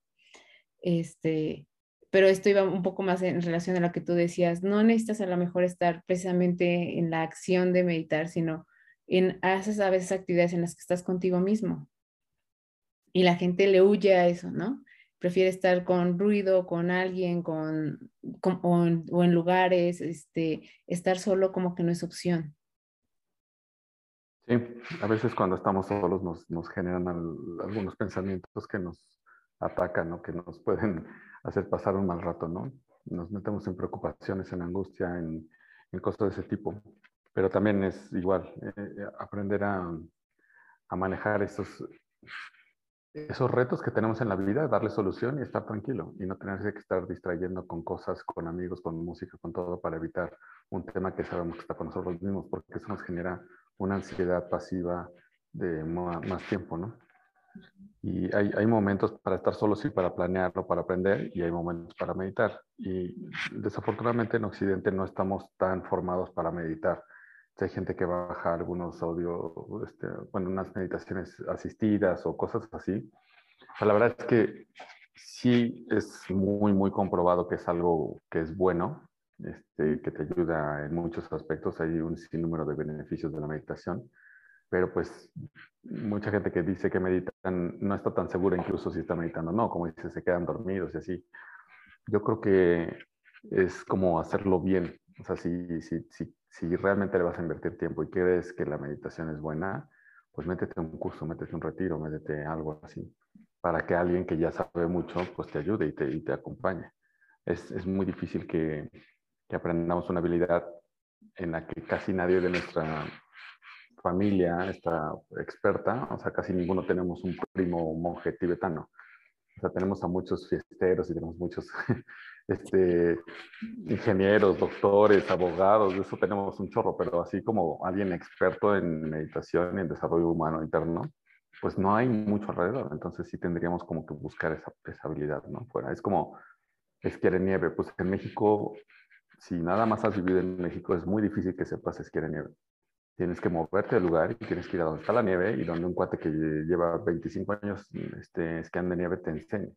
Este, pero esto iba un poco más en relación a lo que tú decías, no necesitas a lo mejor estar precisamente en la acción de meditar, sino en haces a veces actividades en las que estás contigo mismo. Y la gente le huye a eso, ¿no? Prefiere estar con ruido, con alguien, con, o, en, lugares, este, estar solo como que no es opción. Sí, a veces cuando estamos solos nos, nos generan algunos pensamientos que nos atacan o que nos pueden (laughs) hacer pasar un mal rato, ¿no? Nos metemos en preocupaciones, en angustia, en, en cosas de ese tipo. Pero también es igual, eh, eh, aprender a, a, manejar esos, esos retos que tenemos en la vida, darle solución y estar tranquilo y no tenerse que estar distrayendo con cosas, con amigos, con música, con todo para evitar un tema que sabemos que está con nosotros mismos, porque eso nos genera una ansiedad pasiva de más tiempo, ¿no? Y hay, hay, momentos para estar solos y para planearlo, para aprender, y hay momentos para meditar. Y desafortunadamente en Occidente no estamos tan formados para meditar. Hay gente que baja algunos audios, este, bueno, unas meditaciones asistidas o cosas así. la verdad es que sí es muy, muy comprobado que es algo que es bueno, este, que te ayuda en muchos aspectos. Hay un sinnúmero de beneficios de la meditación pero pues mucha gente que dice que meditan no está tan segura incluso si está meditando, no, como dice, se quedan dormidos y así. Yo creo que es como hacerlo bien, o sea, si, si, si, si realmente le vas a invertir tiempo y crees que la meditación es buena, pues métete un curso, métete un retiro, métete algo así, para que alguien que ya sabe mucho, pues te ayude y te, y te acompañe. Es, es muy difícil que, que aprendamos una habilidad en la que casi nadie de nuestra familia está experta, o sea, casi ninguno tenemos un primo monje tibetano. O sea, tenemos a muchos fiesteros y tenemos muchos (laughs) este, ingenieros, doctores, abogados, de eso tenemos un chorro, pero así como alguien experto en meditación y en desarrollo humano interno, pues no hay mucho alrededor. Entonces sí tendríamos como que buscar esa, esa habilidad, ¿no? Fuera. Es como esquiar en nieve. Pues en México, si nada más has vivido en México, es muy difícil que sepas esquiar en nieve tienes que moverte del lugar y tienes que ir a donde está la nieve y donde un cuate que lleva 25 años este, esquiando nieve te enseña.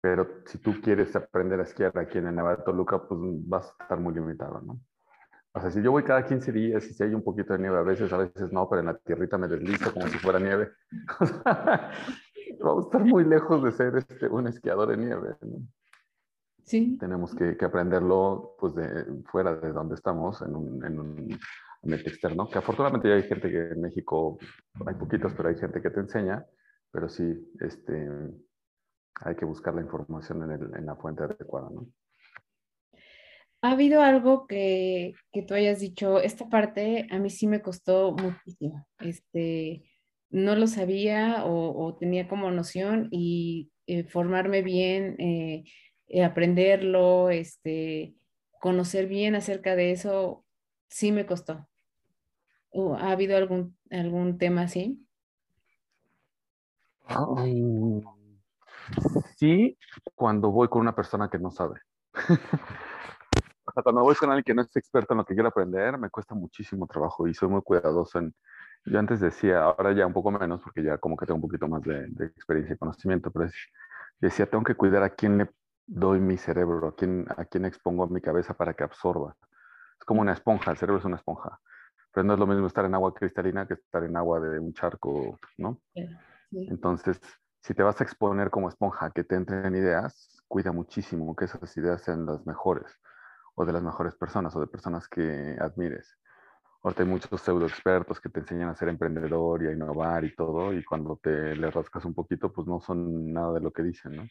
Pero si tú quieres aprender a esquiar aquí en el Nevada de Toluca, pues vas a estar muy limitado, ¿no? O sea, si yo voy cada 15 días y si hay un poquito de nieve, a veces, a veces no, pero en la tierrita me deslizo como si fuera nieve. (laughs) vamos a estar muy lejos de ser este, un esquiador de nieve. ¿no? Sí. Tenemos que, que, aprenderlo pues de fuera de donde estamos, en un, en un externo, que afortunadamente ya hay gente que en México, hay poquitos, pero hay gente que te enseña, pero sí, este, hay que buscar la información en, el, en la fuente adecuada, ¿no? ¿Ha habido algo que, que, tú hayas dicho, esta parte a mí sí me costó muchísimo, este, no lo sabía o, tenía como noción y eh, formarme bien, eh, eh, aprenderlo, este, conocer bien acerca de eso, sí me costó. ¿Ha habido algún, algún tema así? sí, cuando voy con una persona que no sabe. (laughs) o sea, cuando voy con alguien que no es experto en lo que quiero aprender, me cuesta muchísimo trabajo y soy muy cuidadoso en... Yo antes decía, ahora ya un poco menos, porque ya como que tengo un poquito más de, experiencia y conocimiento, pero decía, tengo que cuidar a quién le doy mi cerebro, a quién, a quién expongo mi cabeza para que absorba. Es como una esponja, el cerebro es una esponja pero no es lo mismo estar en agua cristalina que estar en agua de un charco, ¿no? Entonces, si te vas a exponer como esponja que te entren ideas, cuida muchísimo que esas ideas sean las mejores, o de las mejores personas, o de personas que admires. Ahorita hay muchos pseudo expertos que te enseñan a ser emprendedor y a innovar y todo, y cuando te le rascas un poquito, pues no son nada de lo que dicen, ¿no?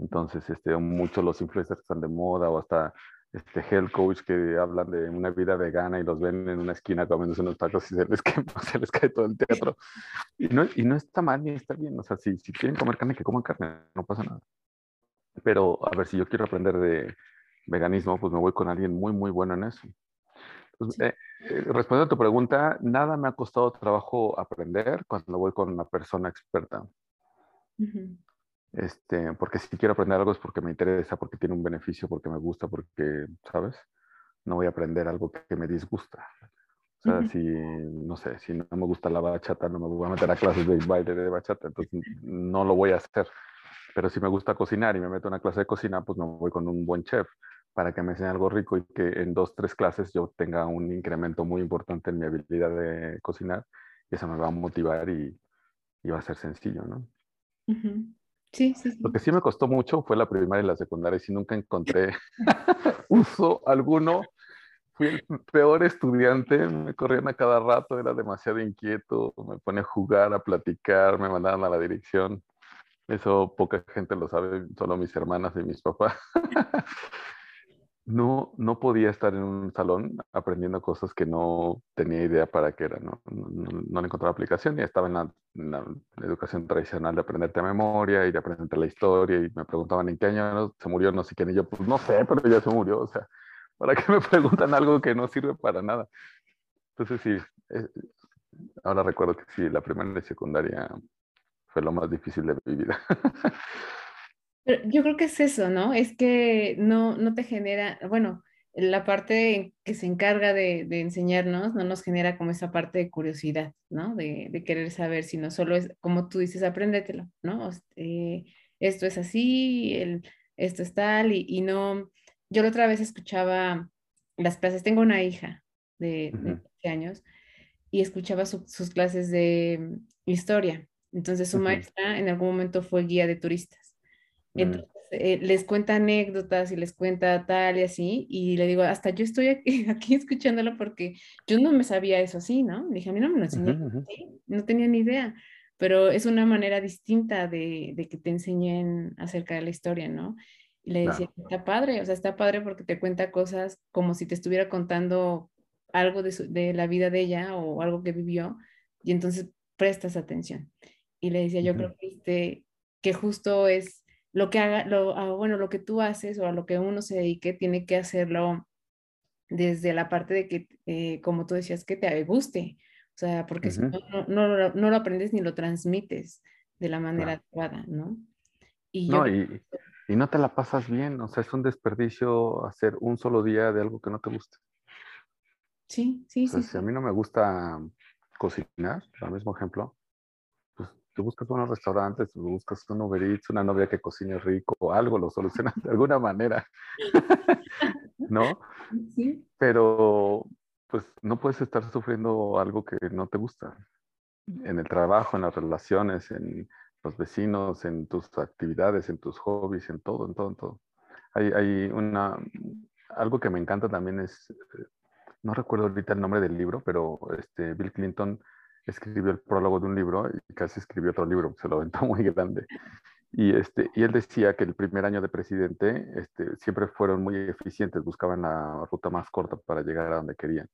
Entonces, este, muchos los influencers están de moda o hasta este health coach que hablan de una vida vegana y los ven en una esquina comiéndose unos tacos y se les, (laughs) se les cae todo el teatro. Y no, y no está mal ni está bien. O sea, si, si quieren comer carne, que coman carne, no pasa nada. Pero a ver, si yo quiero aprender de veganismo, pues me voy con alguien muy, muy bueno en eso. Pues, eh, eh, respondiendo a tu pregunta, nada me ha costado trabajo aprender cuando voy con una persona experta. Este, porque si quiero aprender algo es porque me interesa, porque tiene un beneficio, porque me gusta, porque, ¿sabes? No voy a aprender algo que, me disgusta. O sea, si, no sé, si no me gusta la bachata, no me voy a meter a clases de baile de bachata, entonces no lo voy a hacer. Pero si me gusta cocinar y me meto a una clase de cocina, pues me voy con un buen chef para que me enseñe algo rico y que en dos, tres clases yo tenga un incremento muy importante en mi habilidad de cocinar y eso me va a motivar y, va a ser sencillo, ¿no? Sí, sí, Lo que sí me costó mucho fue la primaria y la secundaria y si nunca encontré (laughs) uso alguno. Fui el peor estudiante, me corrían a cada rato, era demasiado inquieto, me ponía a jugar, a platicar, me mandaban a la dirección. Eso poca gente lo sabe, solo mis hermanas y mis papás. (laughs) no, no podía estar en un salón aprendiendo cosas que no tenía idea para qué era, ¿no? No, le encontraba aplicación y estaba en la, educación tradicional de aprenderte a memoria y de aprenderte la historia y me preguntaban en qué año se murió no sé quién y yo, pues no sé, pero ya se murió, o sea, ¿para qué me (laughs) preguntan algo que no sirve para nada? Entonces sí, eh, ahora recuerdo que sí, la primera y secundaria fue lo más difícil de mi vida. (laughs) yo creo que es eso, ¿no? Es que no, no te genera, bueno, la parte que se encarga de, enseñarnos no nos genera como esa parte de curiosidad, ¿no? De, querer saber, sino solo es, como tú dices, apréndetelo, ¿no? Eh, esto es así, el, esto es tal, y, no, yo la otra vez escuchaba las clases, tengo una hija de, de años, y escuchaba sus clases de historia. Entonces su maestra en algún momento fue guía de turistas. Mm. Entonces, eh, les cuenta anécdotas y les cuenta tal y así, y le digo, hasta yo estoy aquí, (laughs) aquí escuchándolo porque yo no me sabía eso así, ¿no? dije, a mí no me lo enseñó, no tenía ni idea, pero es una manera distinta de, de, que te enseñen acerca de la historia, ¿no? Y le decía, está padre, o sea, está padre porque te cuenta cosas como si te estuviera contando algo de, de la vida de ella o algo que vivió, y entonces prestas atención. Y le decía, yo creo que, este, que justo es lo que haga, lo, bueno, lo que tú haces o a lo que uno se dedique, tiene que hacerlo desde la parte de que, eh, como tú decías, que te guste. O sea, porque si no, no, no, lo aprendes ni lo transmites de la manera adecuada, ¿no? Y, no, y, y, no te la pasas bien, o sea, es un desperdicio hacer un solo día de algo que no te guste. Sí, sí, sí. Si a mí no me gusta cocinar, el mismo ejemplo, tú buscas buenos restaurantes, tú buscas un Uber Eats, una novia que cocine rico, algo lo solucionas de alguna manera, (laughs) ¿no? Sí. Pero pues no puedes estar sufriendo algo que no te gusta. En el trabajo, en las relaciones, en los vecinos, en tus actividades, en tus hobbies, en todo, en todo, en todo. Hay, hay una, algo que me encanta también es, eh, no recuerdo ahorita el nombre del libro, pero este, Bill Clinton escribió el prólogo de un libro y casi escribió otro libro, se lo aventó (laughs) muy grande. Y, este, y él decía que el primer año de presidente este, siempre fueron muy eficientes, buscaban la ruta más corta para llegar a donde querían.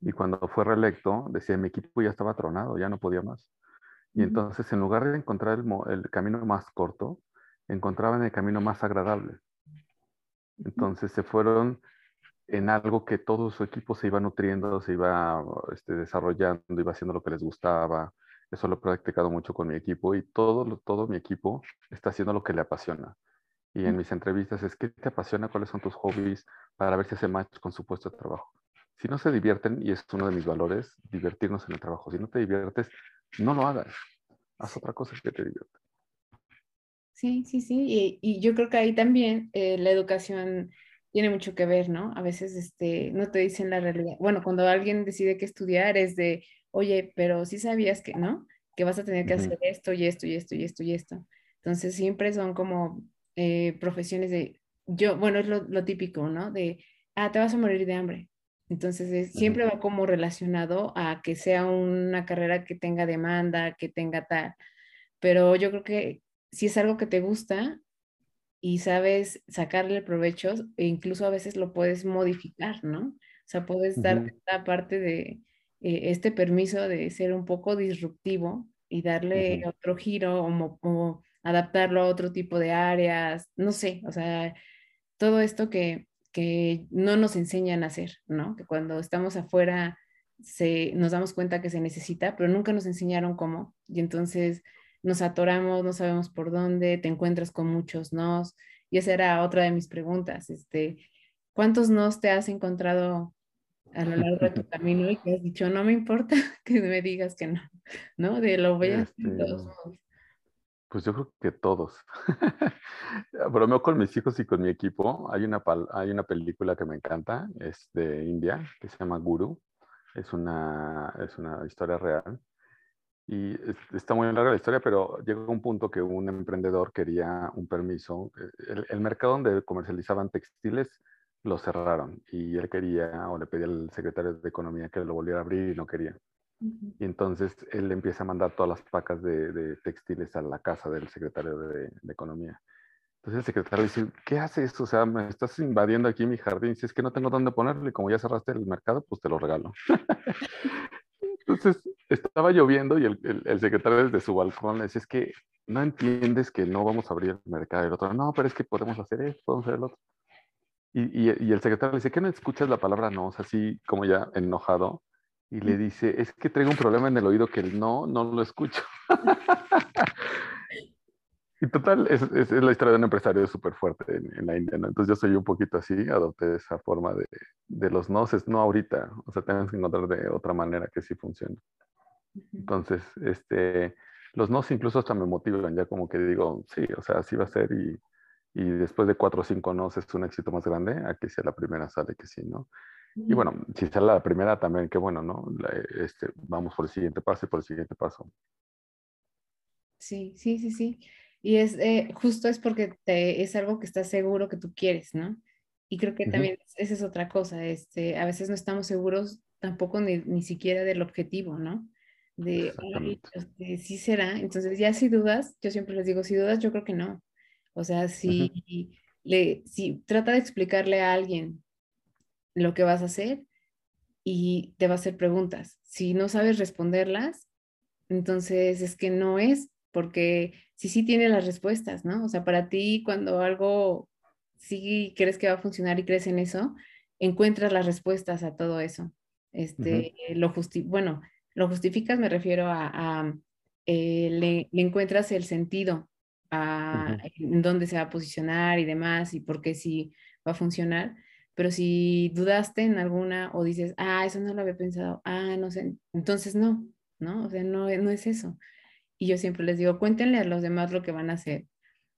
Y cuando fue reelecto, decía, mi equipo ya estaba tronado, ya no podía más. Y entonces, en lugar de encontrar el, el camino más corto, encontraban el camino más agradable. Entonces se fueron en algo que todo su equipo se iba nutriendo, se iba este, desarrollando, iba haciendo lo que les gustaba. Eso lo he practicado mucho con mi equipo y todo, todo mi equipo está haciendo lo que le apasiona. Y en mis entrevistas es, ¿qué te apasiona? ¿Cuáles son tus hobbies? Para ver si hace match con su puesto de trabajo. Si no se divierten, y es uno de mis valores, divertirnos en el trabajo. Si no te diviertes, no lo hagas. Haz otra cosa que te divierta. Sí, sí, sí. Y, yo creo que ahí también eh, la educación tiene mucho que ver, ¿no? A veces este, no te dicen la realidad. Bueno, cuando alguien decide que estudiar es de, oye, pero sí sabías que, ¿no? Que vas a tener que hacer esto y esto y esto y esto y esto. Entonces siempre son como eh, profesiones de, yo, bueno, es lo, lo, típico, ¿no? De, ah, te vas a morir de hambre. Entonces, siempre va como relacionado a que sea una carrera que tenga demanda, que tenga tal. Pero yo creo que si es algo que te gusta y sabes sacarle provecho, e incluso a veces lo puedes modificar, ¿no? O sea, puedes dar esta parte de eh, este permiso de ser un poco disruptivo y darle otro giro o, o adaptarlo a otro tipo de áreas, no sé, o sea, todo esto que, que no nos enseñan a hacer, ¿no? Que cuando estamos afuera se, nos damos cuenta que se necesita, pero nunca nos enseñaron cómo. Y entonces nos atoramos, no sabemos por dónde, te encuentras con muchos nos. Y esa era otra de mis preguntas. Este, ¿Cuántos nos te has encontrado a lo largo de tu (laughs) camino y que has dicho, no me importa (laughs) que me digas que no, ¿no? De lo voy a hacer este, pues yo creo que todos. (laughs) Bromeo con mis hijos y con mi equipo. Hay una, hay una película que me encanta, es de India, que se llama Guru. Es una, es una historia real. Y está muy larga la historia, pero llega un punto que un emprendedor quería un permiso. El, el mercado donde comercializaban textiles lo cerraron y él quería o le pedía al secretario de Economía que lo volviera a abrir y no quería. Y entonces él empieza a mandar todas las pacas de, textiles a la casa del secretario de, Economía. Entonces el secretario dice, ¿qué haces? O sea, me estás invadiendo aquí mi jardín. Si es que no tengo dónde ponerlo y como ya cerraste el mercado, pues te lo regalo. (laughs) Entonces estaba lloviendo y el, secretario desde su balcón le dice, es que no entiendes que no vamos a abrir el mercado. Y el otro, no, pero es que podemos hacer esto, podemos hacer el otro. Y, y, el secretario le dice, ¿qué no escuchas la palabra no? O sea, así como ya enojado y le dice, es que traigo un problema en el oído que el no, no lo escucho. (laughs) y total, es, es, la historia de un empresario súper fuerte en, la India, ¿no? Entonces yo soy un poquito así, adopté esa forma de, de los no, es no ahorita, o sea, tenemos que encontrar de otra manera que sí funcione. Entonces, este, los no incluso hasta me motivan, ya como que digo, sí, o sea, así va a ser y, y después de cuatro o cinco no es un éxito más grande, a que sea la primera sale que sí, ¿no? Y bueno, si sale la primera también, qué bueno, ¿no? este, vamos por el siguiente paso y por el siguiente paso. Sí, sí, sí, sí. Y es eh, justo es porque te, es algo que estás seguro que tú quieres, ¿no? Y creo que también esa es otra cosa. Este, a veces no estamos seguros tampoco ni, ni siquiera del objetivo, ¿no? De, este, sí será. Entonces, ya si dudas, yo siempre les digo, si dudas, yo creo que no. O sea, si, le, si trata de explicarle a alguien lo que vas a hacer y te va a hacer preguntas. Si no sabes responderlas, entonces es que no es, porque sí, sí tiene las respuestas, ¿no? O sea, para ti cuando algo sí crees que va a funcionar y crees en eso, encuentras las respuestas a todo eso. Este, lo bueno, lo justificas, me refiero a, eh, le, encuentras el sentido a en dónde se va a posicionar y demás y por qué sí va a funcionar. Pero si dudaste en alguna o dices, ah, eso no lo había pensado, ah, no sé, entonces no, ¿no? O sea, no, no es eso. Y yo siempre les digo, cuéntenle a los demás lo que van a hacer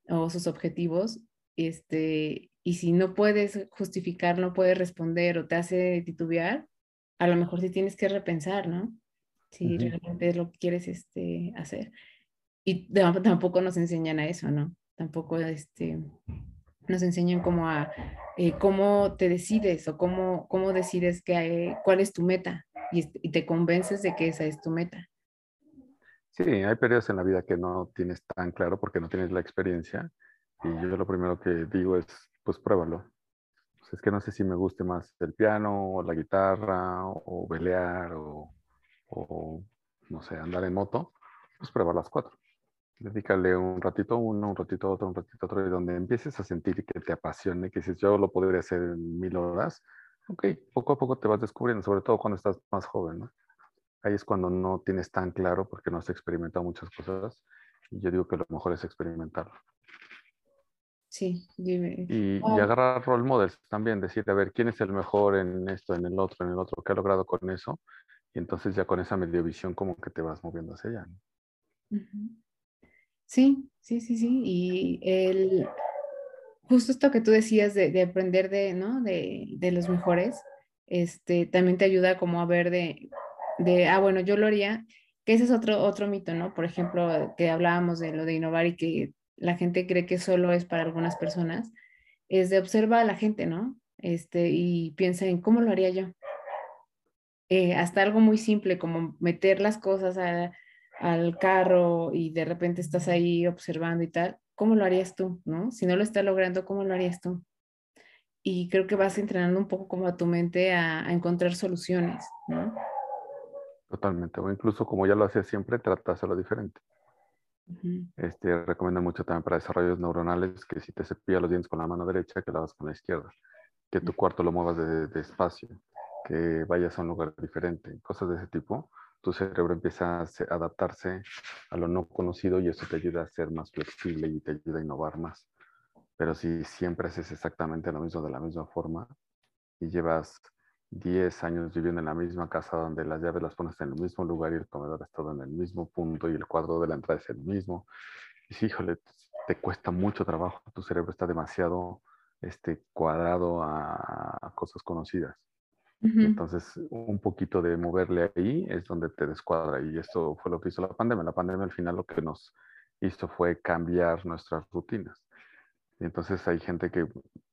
o sus objetivos, este, y si no puedes justificar, no puedes responder o te hace titubear, a lo mejor sí tienes que repensar, ¿no? Si realmente es lo que quieres este, hacer. Y tampoco nos enseñan a eso, ¿no? Tampoco este, nos enseñan como a eh, cómo te decides o cómo, cómo decides que, cuál es tu meta y, te convences de que esa es tu meta. Sí, hay periodos en la vida que no tienes tan claro porque no tienes la experiencia y yo lo primero que digo es, pues pruébalo. Pues, es que no sé si me guste más el piano o la guitarra o, velear o, o, no sé, andar en moto, pues prueba las cuatro dedícale un ratito uno, un ratito otro, un ratito otro, y donde empieces a sentir que te apasione, que dices, yo lo podría hacer en mil horas, ok, poco a poco te vas descubriendo, sobre todo cuando estás más joven, ¿no? Ahí es cuando no tienes tan claro porque no has experimentado muchas cosas, y yo digo que lo mejor es experimentarlo. Sí, dime. Y, y, agarrar role models también, decir, a ver, ¿quién es el mejor en esto, en el otro, en el otro? ¿Qué ha logrado con eso? Y entonces ya con esa medio visión como que te vas moviendo hacia allá. ¿no? Sí, sí, sí, sí. Y el, justo esto que tú decías de, aprender de, ¿no? De, los mejores, este, también te ayuda como a ver de, de, ah, bueno, yo lo haría, que ese es otro, otro mito, ¿no? Por ejemplo, que hablábamos de lo de innovar y que la gente cree que solo es para algunas personas, es de observar a la gente, ¿no? Este, y piensa en cómo lo haría yo, eh, hasta algo muy simple como meter las cosas al carro y de repente estás ahí observando y tal, ¿cómo lo harías tú? ¿no? Si no lo estás logrando, ¿cómo lo harías tú? Y creo que vas entrenando un poco como a tu mente a, encontrar soluciones, ¿no? Totalmente, o incluso como ya lo hacía siempre, trata de hacerlo diferente. este, recomiendo mucho también para desarrollos neuronales que si te cepillas los dientes con la mano derecha, que lo hagas con la izquierda, que tu cuarto lo muevas de, espacio, que vayas a un lugar diferente, cosas de ese tipo. Tu cerebro empieza a adaptarse a lo no conocido y eso te ayuda a ser más flexible y te ayuda a innovar más. Pero si siempre haces exactamente lo mismo de la misma forma y llevas 10 años viviendo en la misma casa donde las llaves las pones en el mismo lugar y el comedor está todo en el mismo punto y el cuadro de la entrada es el mismo. Y sí, híjole, te cuesta mucho trabajo, tu cerebro está demasiado este, cuadrado a, cosas conocidas. Entonces, un poquito de moverle ahí es donde te descuadra y esto fue lo que hizo la pandemia. La pandemia al final lo que nos hizo fue cambiar nuestras rutinas. entonces hay gente que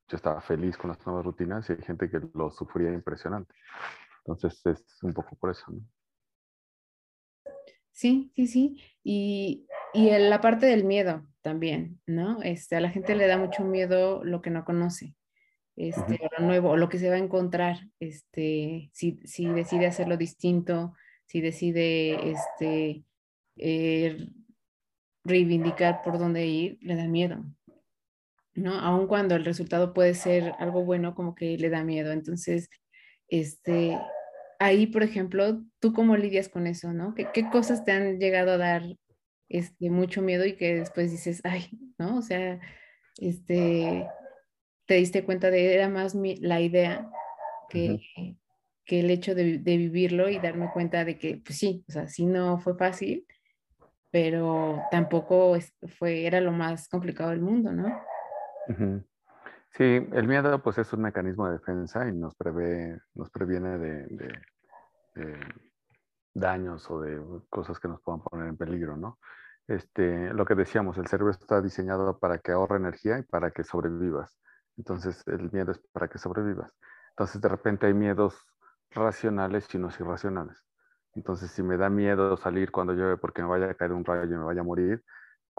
yo estaba feliz con las nuevas rutinas y hay gente que lo sufría impresionante. Entonces es un poco por eso. ¿no? Sí, sí, sí. Y, y la parte del miedo también, ¿no? Este, a la gente le da mucho miedo lo que no conoce, este, lo nuevo, o lo que se va a encontrar, este, si, si decide hacerlo distinto, si decide, este, eh, reivindicar por dónde ir, le da miedo, ¿no? Aun cuando el resultado puede ser algo bueno, como que le da miedo. Entonces, este, ahí, por ejemplo, ¿tú cómo lidias con eso, no? ¿Qué, qué cosas te han llegado a dar este, mucho miedo y que después dices, ay, ¿no? O sea, este, te diste cuenta de, era más la idea que, que el hecho de, de, vivirlo y darme cuenta de que, pues sí, o sea, sí no fue fácil, pero tampoco fue, era lo más complicado del mundo, ¿no? Sí, el miedo pues es un mecanismo de defensa y nos prevé, nos previene de, daños o de cosas que nos puedan poner en peligro, ¿no? Este, lo que decíamos, el cerebro está diseñado para que ahorre energía y para que sobrevivas. Entonces, el miedo es para que sobrevivas. Entonces, de repente hay miedos racionales y unos irracionales. Entonces, si me da miedo salir cuando llueve porque me vaya a caer un rayo y me vaya a morir,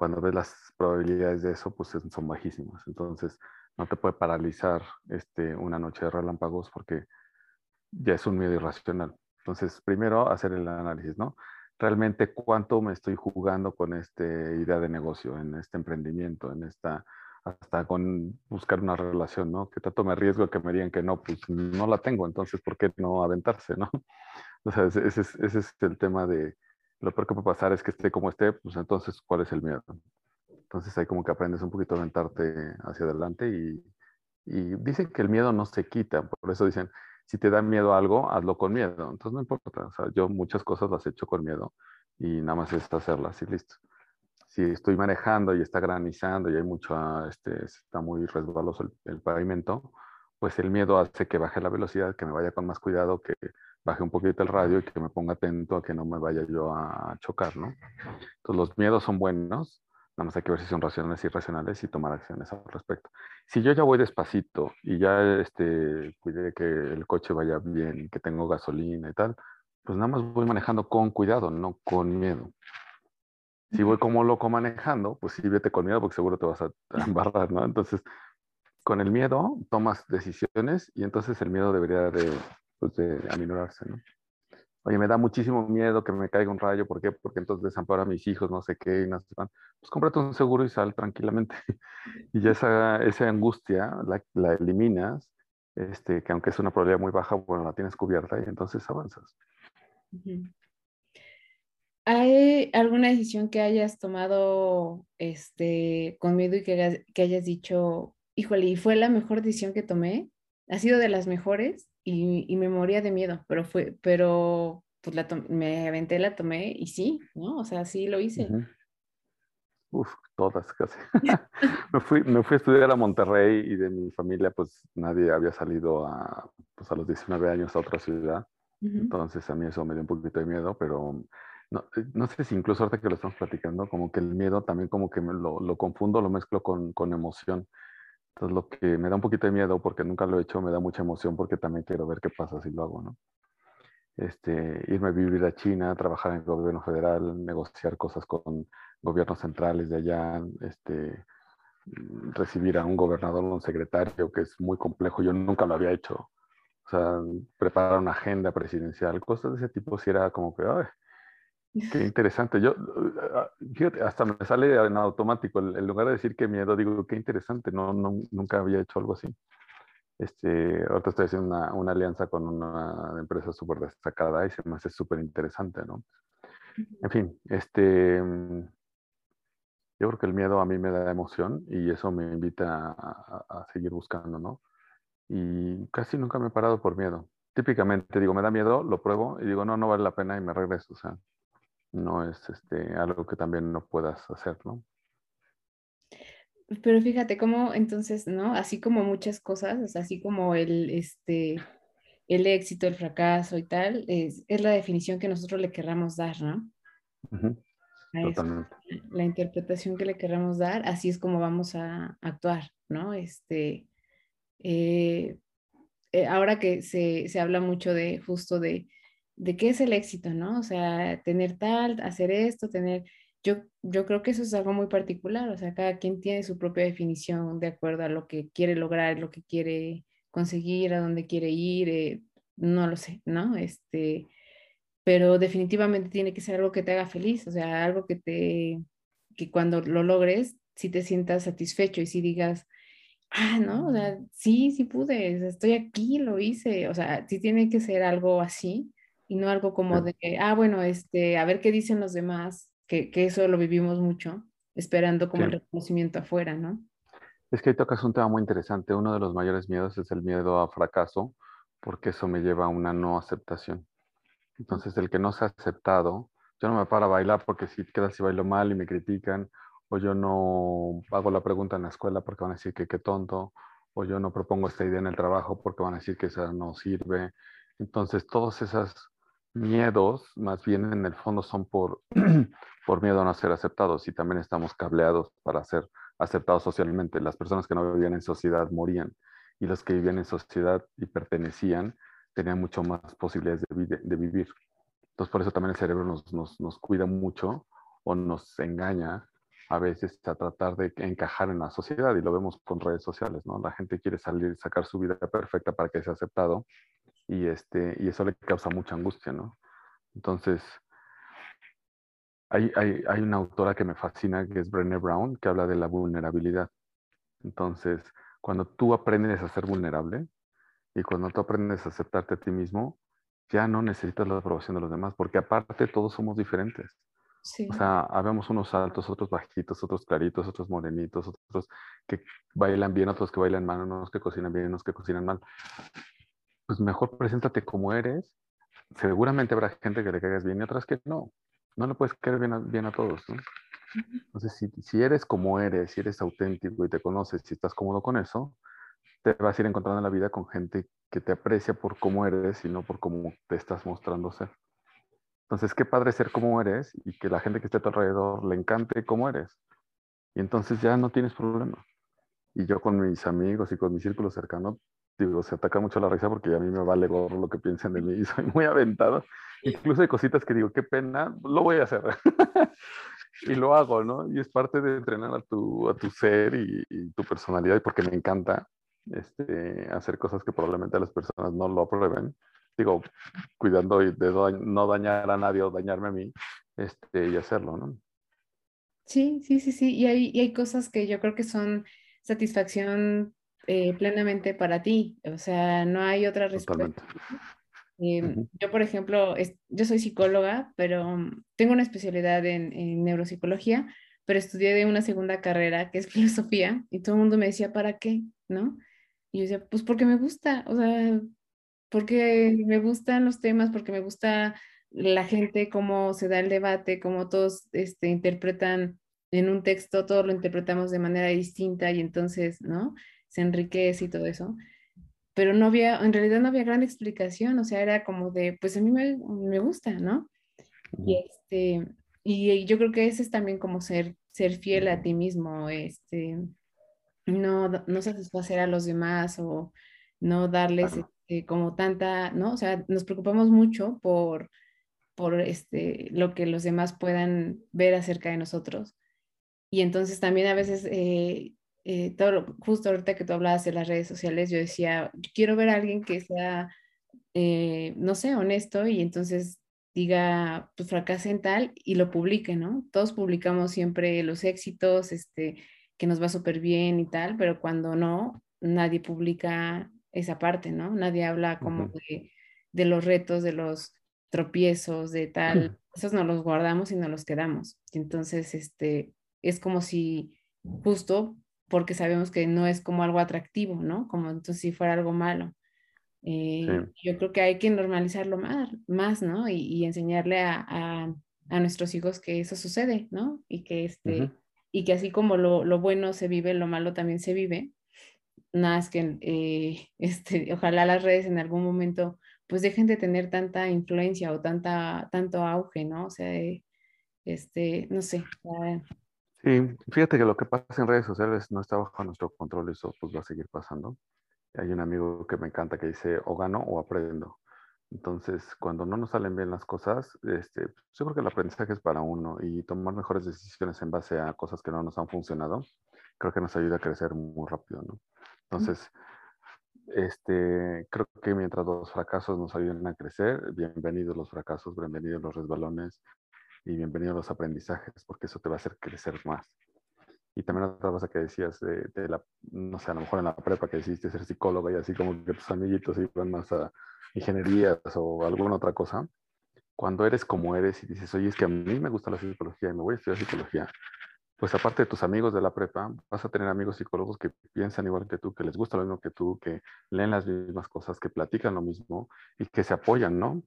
cuando ves las probabilidades de eso, pues son bajísimas. Entonces, no te puede paralizar este, una noche de relámpagos porque ya es un miedo irracional. Entonces, primero hacer el análisis, ¿no? Realmente cuánto me estoy jugando con esta idea de negocio, en este emprendimiento, en esta, hasta con buscar una relación, ¿no? Que tanto me arriesgo que me digan que no, pues no la tengo, entonces, ¿por qué no aventarse, no? (laughs) O sea, ese, ese, ese es el tema de, lo peor que puede pasar es que esté como esté, pues entonces, ¿cuál es el miedo? Entonces ahí como que aprendes un poquito a aventarte hacia adelante y, y dicen que el miedo no se quita, por eso dicen, si te da miedo algo, hazlo con miedo. Entonces no importa, o sea, yo muchas cosas las he hecho con miedo y nada más es hacerlas y listo. Si estoy manejando y está granizando y hay mucho, ah, este, está muy resbaloso el, pavimento, pues el miedo hace que baje la velocidad, que me vaya con más cuidado, que baje un poquito el radio y que me ponga atento a que no me vaya yo a chocar, ¿no? Entonces los miedos son buenos, Nada más hay que ver si son racionales y irracionales y tomar acciones al respecto. Si yo ya voy despacito y ya este, cuide que el coche vaya bien, que tengo gasolina y tal, pues nada más voy manejando con cuidado, no con miedo. Si voy como loco manejando, pues sí, vete con miedo porque seguro te vas a (laughs) embarrar, ¿no? Entonces, con el miedo tomas decisiones y entonces el miedo debería de, pues de aminorarse, ¿no? Oye, me da muchísimo miedo que me caiga un rayo, ¿por qué? Porque entonces desamparo a mis hijos, no sé qué, no sé. Pues cómprate un seguro y sal tranquilamente. (laughs) y ya esa, esa angustia la, la, eliminas, este, que aunque es una probabilidad muy baja, bueno, la tienes cubierta y entonces avanzas. ¿Hay alguna decisión que hayas tomado este, con miedo y que, que hayas dicho, híjole, y fue la mejor decisión que tomé? ¿Ha sido de las mejores? Y, me moría de miedo, pero fue, pero pues la me aventé, la tomé y sí, ¿no? O sea, sí lo hice. Uf, todas casi. (laughs) me, fui, me fui a estudiar a Monterrey y de mi familia pues nadie había salido a, pues, a los 19 años a otra ciudad. Entonces a mí eso me dio un poquito de miedo, pero no, eh, no, sé si incluso ahorita que lo estamos platicando, como que el miedo también como que me lo, lo confundo, lo mezclo con, con emoción. Entonces, lo que me da un poquito de miedo, porque nunca lo he hecho, me da mucha emoción porque también quiero ver qué pasa si lo hago, ¿no? este, irme a vivir a China, trabajar en el gobierno federal, negociar cosas con gobiernos centrales de allá, este, recibir a un gobernador o un secretario, que es muy complejo, yo nunca lo había hecho. O sea, preparar una agenda presidencial, cosas de ese tipo, si era como que, qué interesante. Yo, fíjate, hasta me sale en automático, en lugar de decir qué miedo, digo, qué interesante, no, no, nunca había hecho algo así. Este, ahorita estoy haciendo una, una alianza con una empresa súper destacada y se me hace súper interesante, ¿no? En fin, este, yo creo que el miedo a mí me da emoción y eso me invita a, seguir buscando, ¿no? Y casi nunca me he parado por miedo. Típicamente digo, me da miedo, lo pruebo y digo, no, no vale la pena y me regreso. O sea, no es este, algo que también no puedas hacer, ¿no? Pero fíjate cómo entonces, ¿no? Así como muchas cosas, así como el, este, el éxito, el fracaso y tal, es, es la definición que nosotros le querramos dar, ¿no? la interpretación que le queramos dar, así es como vamos a actuar, ¿no? Este, eh, eh, ahora que se, se, habla mucho de justo de, de qué es el éxito, ¿no? O sea, tener tal, hacer esto, tener, yo, yo creo que eso es algo muy particular, o sea, cada quien tiene su propia definición de acuerdo a lo que quiere lograr, lo que quiere conseguir, a dónde quiere ir, eh, no lo sé, ¿no? Este, pero definitivamente tiene que ser algo que te haga feliz, o sea, algo que te, que cuando lo logres, si te sientas satisfecho y si digas, ah, no, o sea, sí, sí pude, estoy aquí, lo hice, o sea, sí tiene que ser algo así y no algo como de, ah, bueno, este, a ver qué dicen los demás, que, que eso lo vivimos mucho, esperando como el reconocimiento afuera, ¿no? Es que ahí tocas un tema muy interesante. Uno de los mayores miedos es el miedo a fracaso, porque eso me lleva a una no aceptación. Entonces, el que no se ha aceptado, yo no me paro a bailar porque si queda si bailo mal y me critican, o yo no hago la pregunta en la escuela porque van a decir que qué tonto, o yo no propongo esta idea en el trabajo porque van a decir que esa no sirve. Entonces, todos esos miedos, más bien en el fondo, son por, (clears throat) por miedo a no ser aceptados y también estamos cableados para ser aceptados socialmente. Las personas que no vivían en sociedad morían y los que vivían en sociedad y pertenecían tenía mucho más posibilidades de, vivir. Entonces, por eso también el cerebro nos, nos, nos, cuida mucho o nos engaña a veces a tratar de encajar en la sociedad y lo vemos con redes sociales, ¿no? La gente quiere salir, sacar su vida perfecta para que sea aceptado y, este, y eso le causa mucha angustia, ¿no? Entonces, hay, hay, hay una autora que me fascina, que es Brené Brown, que habla de la vulnerabilidad. Entonces, cuando tú aprendes a ser vulnerable, y cuando tú aprendes a aceptarte a ti mismo, ya no necesitas la aprobación de los demás, porque aparte todos somos diferentes. O sea, habemos unos altos, otros bajitos, otros claritos, otros morenitos, otros que bailan bien, otros que bailan mal, unos que cocinan bien, unos que cocinan mal. Pues mejor preséntate como eres. Seguramente habrá gente que le caigas bien y otras que no. No le puedes caer bien a, bien a todos. ¿no? Entonces, si, si eres como eres, si eres auténtico y te conoces, si estás cómodo con eso, te vas a ir encontrando en la vida con gente que te aprecia por cómo eres y no por cómo te estás mostrando ser. Entonces, qué padre ser como eres y que la gente que esté a tu alrededor le encante cómo eres. Y entonces ya no tienes problema. Y yo con mis amigos y con mi círculo cercano, digo, se ataca mucho la risa porque a mí me vale gorro lo que piensen de mí y (laughs) soy muy aventado. Incluso hay cositas que digo, qué pena, lo voy a hacer. (laughs) y lo hago, ¿no? Y es parte de entrenar a tu, a tu ser y, y tu personalidad y porque me encanta este, hacer cosas que probablemente las personas no lo aprueben. Digo, cuidando de no dañar a nadie o dañarme a mí este, y hacerlo, ¿no? Sí, sí, sí, sí. Y hay, y hay cosas que yo creo que son satisfacción eh, plenamente para ti. O sea, no hay otra respuesta. Eh, yo, por ejemplo, yo soy psicóloga, pero tengo una especialidad en, en, neuropsicología, pero estudié de una segunda carrera que es (laughs) filosofía y todo el mundo me decía, ¿para qué? ¿No? Y yo decía, pues porque me gusta, o sea, porque me gustan los temas, porque me gusta la gente, cómo se da el debate, cómo todos este, interpretan en un texto, todos lo interpretamos de manera distinta y entonces, ¿no? Se enriquece y todo eso. Pero no había, en realidad no había gran explicación, o sea, era como de, pues a mí me, me gusta, ¿no? Y, este, y yo creo que ese es también como ser, ser fiel a ti mismo, este, no, no satisfacer a los demás o no darles este, como tanta, ¿no? O sea, nos preocupamos mucho por, por este, lo que los demás puedan ver acerca de nosotros. Y entonces también a veces, eh, eh, todo, justo ahorita que tú hablabas de las redes sociales, yo decía, quiero ver a alguien que sea, eh, no sé, honesto y entonces diga, pues fracasa en tal y lo publique, ¿no? Todos publicamos siempre los éxitos, este, que nos va súper bien y tal, pero cuando no, nadie publica esa parte, ¿no? Nadie habla como de, de, los retos, de los tropiezos, de tal, esos no los guardamos y no los quedamos. entonces, este, es como si justo porque sabemos que no es como algo atractivo, ¿no? Como entonces si fuera algo malo. Eh, yo creo que hay que normalizarlo más, más ¿no? Y, enseñarle a, nuestros hijos que eso sucede, ¿no? Y que, este, y que así como lo, bueno se vive, lo malo también se vive. Nada, es que eh, (laughs) este, ojalá las redes en algún momento pues dejen de tener tanta influencia o tanta, tanto auge, ¿no? O sea, este, no sé. Sí, fíjate que lo que pasa en redes sociales no está bajo nuestro control, eso pues va a seguir pasando. Hay un amigo que me encanta que dice, o gano o aprendo. Entonces, cuando no nos salen bien las cosas, este, yo creo que el aprendizaje es para uno y tomar mejores decisiones en base a cosas que no nos han funcionado, creo que nos ayuda a crecer muy rápido, ¿no? Entonces, este, creo que mientras los fracasos nos ayuden a crecer, bienvenidos los fracasos, bienvenidos los resbalones y bienvenidos los aprendizajes, porque eso te va a hacer crecer más. Y también otra cosa que decías de, la, no sé, a lo mejor en la prepa que decidiste ser psicóloga y así como que tus amiguitos iban más a ingenierías o alguna otra cosa. Cuando eres como eres y dices, oye, es que a mí me gusta la psicología y me voy a estudiar psicología, pues aparte de tus amigos de la prepa, vas a tener amigos psicólogos que piensan igual que tú, que les gusta lo mismo que tú, que leen las mismas cosas, que platican lo mismo y que se apoyan, ¿no?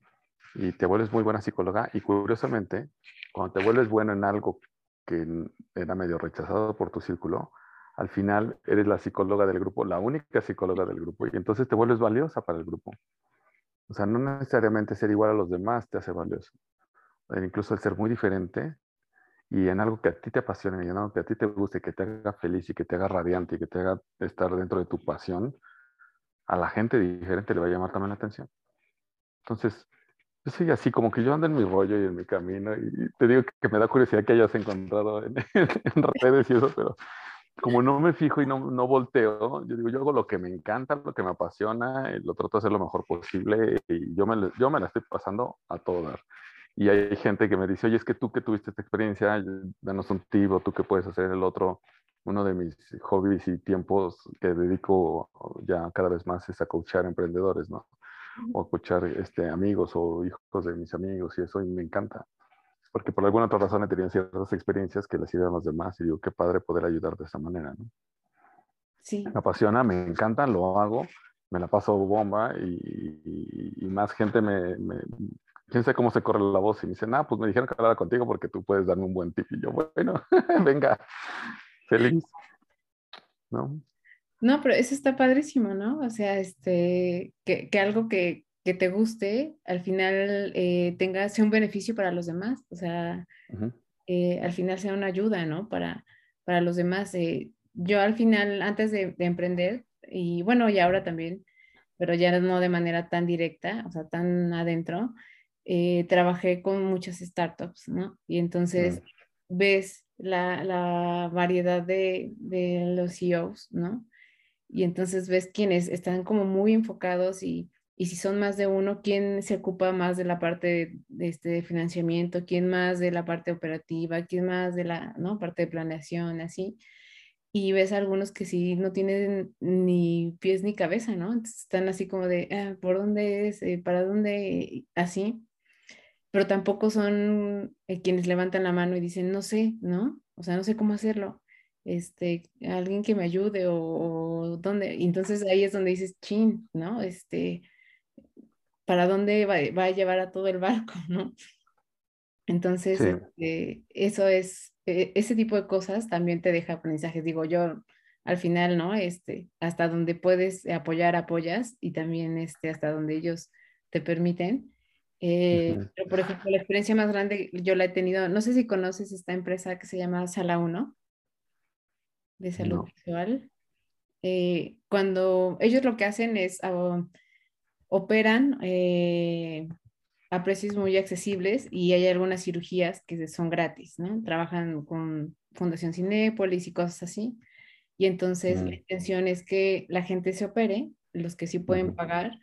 Y te vuelves muy buena psicóloga y curiosamente, cuando te vuelves bueno en algo que era medio rechazado por tu círculo, al final eres la psicóloga del grupo, la única psicóloga del grupo, y entonces te vuelves valiosa para el grupo. O sea, no necesariamente ser igual a los demás te hace valioso. Incluso el ser muy diferente y en algo que a ti te apasione y en algo que a ti te guste, que te haga feliz y que te haga radiante y que te haga estar dentro de tu pasión, a la gente diferente le va a llamar también la atención. Entonces, yo soy así, como que yo ando en mi rollo y en mi camino, y te digo que me da curiosidad que hayas encontrado (laughs) en, redes y eso, pero como no me fijo y no, no, volteo, yo digo, yo hago lo que me encanta, lo que me apasiona, y lo trato de hacer lo mejor posible, y yo me, yo me la estoy pasando a todo dar. Y hay gente que me dice, oye, es que tú que tuviste esta experiencia, danos un tip, o tú que puedes hacer el otro. Uno de mis hobbies y tiempos que dedico ya cada vez más es a coachar emprendedores, ¿no? O escuchar este, amigos o hijos de mis amigos y eso, y me encanta. Porque por alguna otra razón he tenido ciertas experiencias que les sirven a los demás y digo, qué padre poder ayudar de esa manera, ¿no? Sí. Me apasiona, me encanta, lo hago, me la paso bomba y, y, más gente me, me, quién sabe cómo se corre la voz y me dicen, ah, pues me dijeron que hablara contigo porque tú puedes darme un buen tip. Y yo, bueno, (laughs) venga, feliz. ¿No? No, pero eso está padrísimo, ¿no? O sea, este, que, que algo que, que, te guste, al final eh, tenga, sea un beneficio para los demás, o sea, eh, al final sea una ayuda, ¿no? Para, para los demás. Eh, yo al final, antes de, emprender, y bueno, y ahora también, pero ya no de manera tan directa, o sea, tan adentro, trabajé con muchas startups, ¿no? Y entonces ves la, la variedad de, de, los CEOs, ¿no? Y entonces ves quiénes están como muy enfocados y, y, si son más de uno, quién se ocupa más de la parte de, este financiamiento, quién más de la parte operativa, quién más de la ¿no? parte de planeación, así. Y ves algunos que sí no tienen ni pies ni cabeza, ¿no? Entonces están así como de, ah, ¿por dónde es? Eh, ¿Para dónde? Así. Pero tampoco son eh, quienes levantan la mano y dicen, no sé, ¿no? O sea, no sé cómo hacerlo este, alguien que me ayude o, dónde. entonces ahí es donde dices, chin, ¿no? Este, ¿para dónde va, a llevar a todo el barco, (laughs) no? Entonces, este, eso es, e, ese tipo de cosas también te deja aprendizajes. Digo, yo al final, ¿no? Este, hasta donde puedes apoyar, apoyas y también este, hasta donde ellos te permiten. Eh, pero, por ejemplo, la experiencia más grande yo la he tenido, no sé si conoces esta empresa que se llama Sala 1 de salud visual. eh, cuando ellos lo que hacen es ah, operan eh, a precios muy accesibles y hay algunas cirugías que son gratis, ¿no? Trabajan con Fundación Cinépolis y cosas así. Y entonces la intención es que la gente se opere, los que sí pueden pagar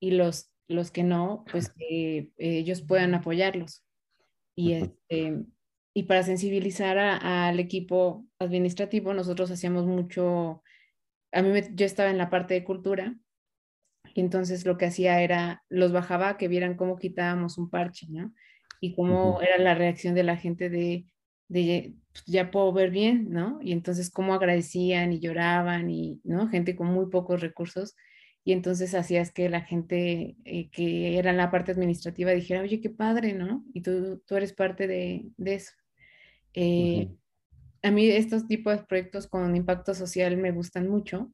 y los, los que no, pues (laughs) que ellos puedan apoyarlos. Y, este, y para sensibilizar al equipo administrativo, nosotros hacíamos mucho, a mí yo estaba en la parte de cultura, y entonces lo que hacía era, los bajaba a que vieran cómo quitábamos un parche, ¿no? Y cómo era la reacción de la gente de, de pues, ya puedo ver bien, ¿no? Y entonces cómo agradecían y lloraban y, ¿no? Gente con muy pocos recursos. Y entonces hacías que la gente eh, que era en la parte administrativa dijera, oye, qué padre, ¿no? Y tú, tú eres parte de, de eso. Eh, a mí estos tipos de proyectos con impacto social me gustan mucho,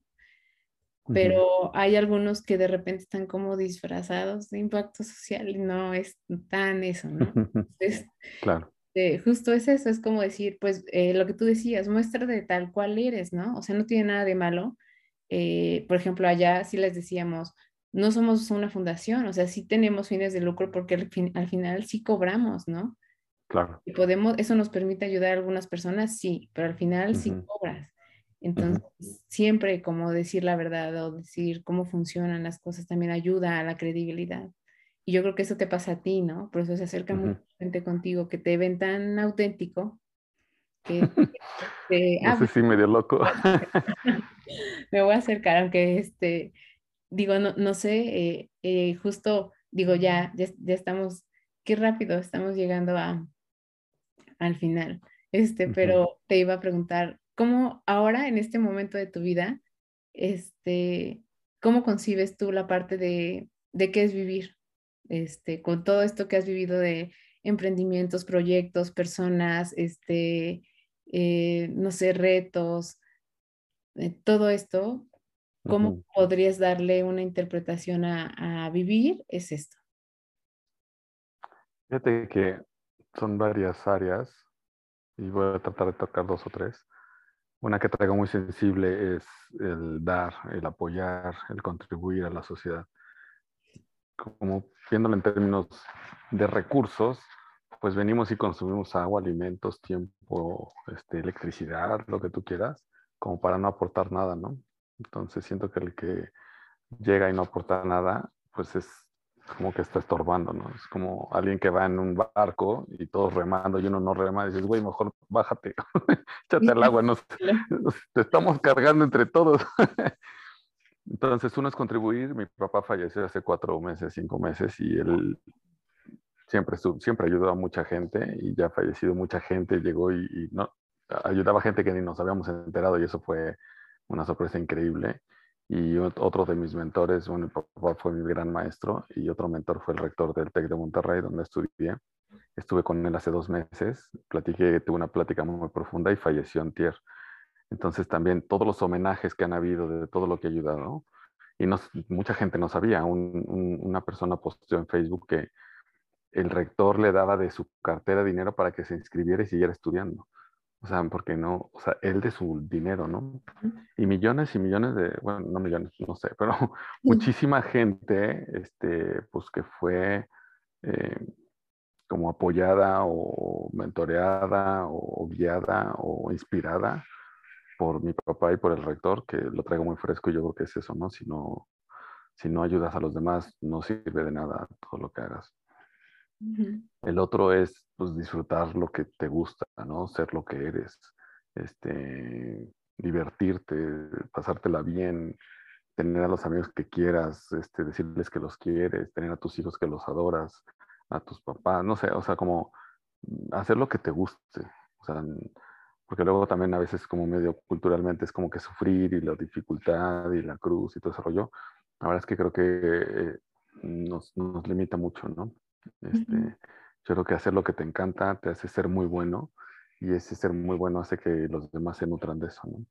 pero hay algunos que de repente están como disfrazados de impacto social y no es tan eso, ¿no? (laughs) claro. Eh, justo es eso, es como decir, pues eh, lo que tú decías, muestra de tal cual eres, ¿no? O sea, no tiene nada de malo. Eh, por ejemplo, allá sí les decíamos, no somos una fundación, o sea, sí tenemos fines de lucro porque al, al final sí cobramos, ¿no? Claro. Y podemos, eso nos permite ayudar a algunas personas, sí, pero al final sí cobras. Entonces, siempre como decir la verdad o decir cómo funcionan las cosas también ayuda a la credibilidad. Y yo creo que eso te pasa a ti, ¿no? Por eso se acerca mucha gente contigo, que te ven tan auténtico. Que, que no sé si medio loco. (laughs) me voy a acercar, aunque este, digo, no, no sé, eh, eh, justo, digo, ya, ya, ya, estamos, qué rápido estamos llegando a, al final. Este, pero te iba a preguntar, ¿cómo ahora, en este momento de tu vida, este, cómo concibes tú la parte de, de qué es vivir? Este, con todo esto que has vivido de emprendimientos, proyectos, personas, este, eh, no sé, retos, eh, todo esto, ¿cómo podrías darle una interpretación a, a, vivir? Es esto. Fíjate que son varias áreas y voy a tratar de tocar dos o tres. Una que traigo muy sensible es el dar, el apoyar, el contribuir a la sociedad. Como viéndolo en términos de recursos, pues venimos y consumimos agua, alimentos, tiempo, este, electricidad, lo que tú quieras, como para no aportar nada, ¿no? Entonces siento que el que llega y no aporta nada, pues es como que está estorbando, ¿no? Es como alguien que va en un barco y todos remando y uno no rema, y dices, güey, mejor bájate, (laughs) échate al agua, (laughs) nos, te estamos cargando entre todos. (laughs) Entonces, uno es contribuir. Mi papá falleció hace cuatro meses, cinco meses, y él siempre, siempre ayudó a mucha gente y ya ha fallecido mucha gente, llegó y, y no, ayudaba a gente que ni nos habíamos enterado y eso fue una sorpresa increíble. Y otro de mis mentores, mi papá fue mi gran maestro y otro mentor fue el rector del TEC de Monterrey, donde estudié. Estuve con él hace dos meses, platiqué, tuve una plática muy, profunda y falleció en Tier. Entonces también todos los homenajes que han habido de todo lo que ha ayudado, y no, mucha gente no sabía, una persona posteó en Facebook que el rector le daba de su cartera dinero para que se inscribiera y siguiera estudiando. O sea, porque no, o sea, él de su dinero, ¿no? Y millones y millones de, bueno, no millones, no sé, pero (laughs) muchísima gente, este, pues que fue eh, como apoyada o mentoreada o guiada o inspirada por mi papá y por el rector, que lo traigo muy fresco y yo creo que es eso, ¿no? Si no, si no ayudas a los demás, no sirve de nada todo lo que hagas. El otro es pues, disfrutar lo que te gusta, ¿no? Ser lo que eres, este, divertirte, pasártela bien, tener a los amigos que quieras, este, decirles que los quieres, tener a tus hijos que los adoras, a tus papás, no sé, o sea, como hacer lo que te guste, o sea, porque luego también a veces como medio culturalmente es como que sufrir y la dificultad y la cruz y todo ese rollo, la verdad es que creo que eh, nos, nos limita mucho, ¿no? Este, Yo creo que hacer lo que te encanta te hace ser muy bueno y ese ser muy bueno hace que los demás se nutran de eso, ¿no?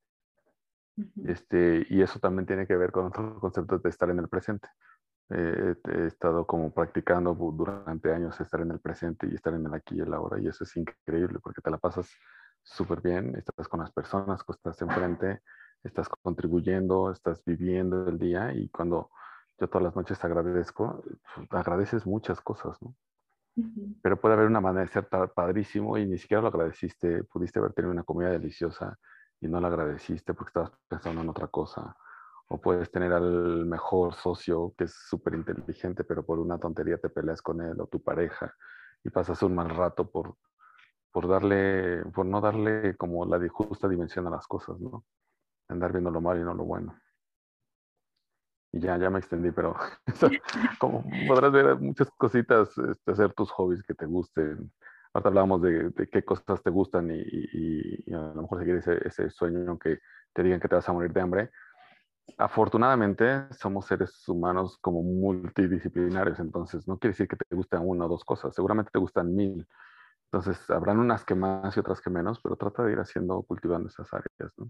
este, y eso también tiene que ver con otros conceptos de estar en el presente. Eh, he estado como practicando durante años estar en el presente y estar en el aquí y el ahora y eso es increíble porque te la pasas súper bien, estás con las personas que estás enfrente, estás contribuyendo, estás viviendo el día y cuando yo todas las noches agradezco, pues, agradeces muchas cosas, ¿no? Pero puede haber de ser padrísimo y ni siquiera lo agradeciste, pudiste haber tenido una comida deliciosa y no la agradeciste porque estabas pensando en otra cosa. O puedes tener al mejor socio que es súper inteligente, pero por una tontería te peleas con él o tu pareja y pasas un mal rato por, por darle, por no darle como la justa dimensión a las cosas, ¿no? Andar viendo lo malo y no lo bueno. Y ya, ya me extendí, pero (laughs) (laughs) como podrás ver muchas cositas, este, hacer tus hobbies que te gusten. Ahora hablábamos de, qué cosas te gustan y, a lo mejor seguir ese, ese sueño aunque te digan que te vas a morir de hambre. Afortunadamente somos seres humanos como multidisciplinarios, entonces no quiere decir que te gusten una o dos cosas, seguramente te gustan mil. Entonces habrán unas que más y otras que menos, pero trata de ir haciendo, cultivando esas áreas, ¿no?